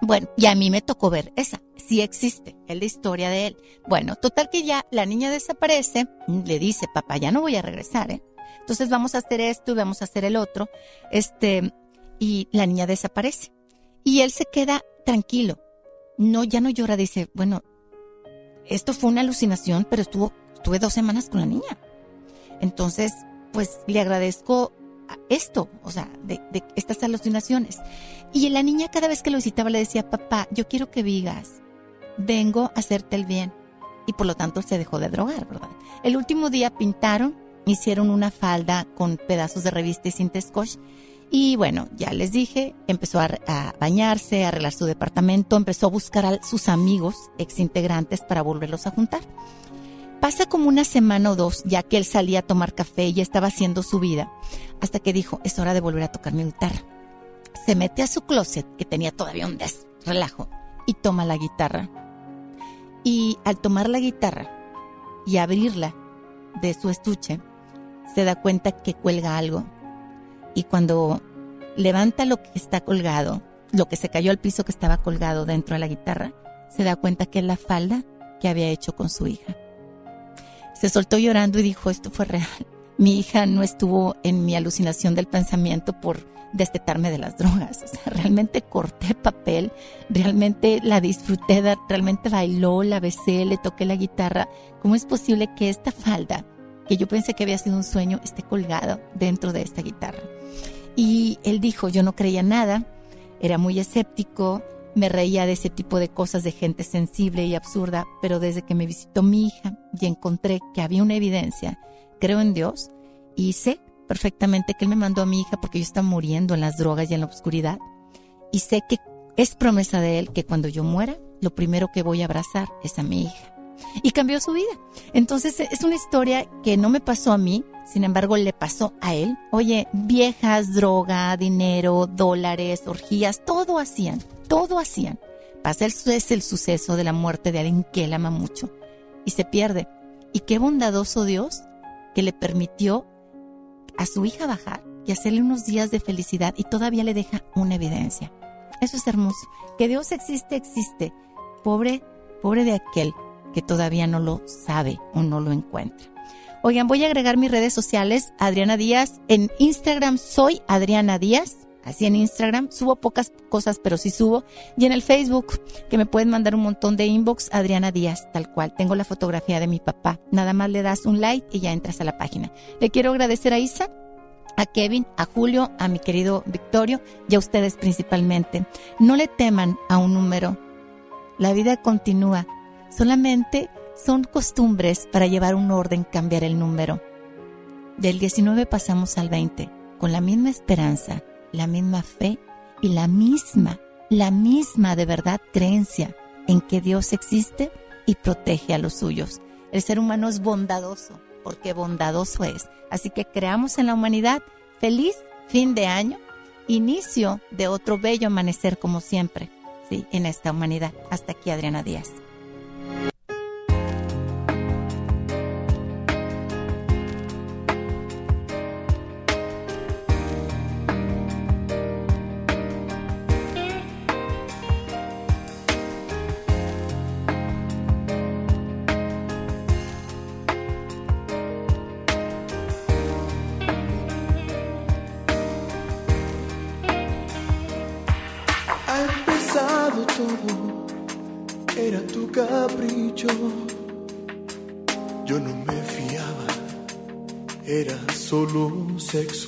Bueno, y a mí me tocó ver esa. Sí existe, es la historia de él. Bueno, total que ya la niña desaparece, le dice, papá, ya no voy a regresar, ¿eh? Entonces vamos a hacer esto y vamos a hacer el otro. Este, y la niña desaparece. Y él se queda tranquilo. No, ya no llora, dice, bueno, esto fue una alucinación, pero estuvo, estuve dos semanas con la niña. Entonces, pues le agradezco esto, o sea, de, estas alucinaciones. Y la niña cada vez que lo visitaba le decía, papá, yo quiero que digas, vengo a hacerte el bien. Y por lo tanto se dejó de drogar, ¿verdad? El último día pintaron, hicieron una falda con pedazos de revista y cinta scotch. Y bueno, ya les dije, empezó a, a, bañarse, a arreglar su departamento, empezó a buscar a sus amigos exintegrantes para volverlos a juntar. Pasa como una semana o dos, ya que él salía a tomar café y estaba haciendo su vida, hasta que dijo, es hora de volver a tocar mi guitarra. Se mete a su closet, que tenía todavía un des relajo, y toma la guitarra. Y al tomar la guitarra y abrirla de su estuche, se da cuenta que cuelga algo. y cuando levanta lo que está colgado, lo que se cayó al piso que estaba colgado dentro de la guitarra, se da cuenta que es la falda que había hecho con su hija. Se soltó llorando y dijo, esto fue real. Mi hija no estuvo en mi alucinación del pensamiento por destetarme de las drogas. Realmente corté papel, realmente la disfruté, realmente bailó, la besé, le toqué la guitarra. ¿Cómo es posible que esta falda, que yo pensé que había sido un sueño, esté colgada dentro de esta guitarra? Y él dijo, yo no creía nada, era muy escéptico, me reía de ese tipo de cosas de gente sensible y absurda, pero desde que me visitó mi hija y encontré que había una evidencia, creo en Dios y sé perfectamente que Él me mandó a mi hija porque yo estaba muriendo en las drogas y en la oscuridad. Y sé que es promesa de Él que cuando yo muera, lo primero que voy a abrazar es a mi hija. Y cambió su vida. Entonces es una historia que no me pasó a mí, sin embargo le pasó a él. Oye, viejas, droga, dinero, dólares, orgías, todo hacían, todo hacían. Pasa el, es el suceso de la muerte de alguien que él ama mucho y se pierde. Y qué bondadoso Dios que le permitió a su hija bajar y hacerle unos días de felicidad y todavía le deja una evidencia. Eso es hermoso. Que Dios existe, existe. Pobre, pobre de aquel que todavía no lo sabe o no lo encuentra. Oigan, voy a agregar mis redes sociales, Adriana Díaz. En Instagram soy Adriana Díaz, así en Instagram. Subo pocas cosas, pero sí subo. Y en el Facebook, que me pueden mandar un montón de inbox, Adriana Díaz, tal cual. Tengo la fotografía de mi papá. Nada más le das un like y ya entras a la página. Le quiero agradecer a Isa a Kevin, a Julio, a mi querido Victorio y a ustedes principalmente. No le teman a un número. La vida continúa. Solamente son costumbres para llevar un orden, cambiar el número. Del 19 pasamos al 20, con la misma esperanza, la misma fe y la misma, la misma de verdad creencia en que Dios existe y protege a los suyos. El ser humano es bondadoso, porque bondadoso es. Así que creamos en la humanidad feliz fin de año, inicio de otro bello amanecer como siempre, sí, en esta humanidad. Hasta aquí Adriana Díaz. six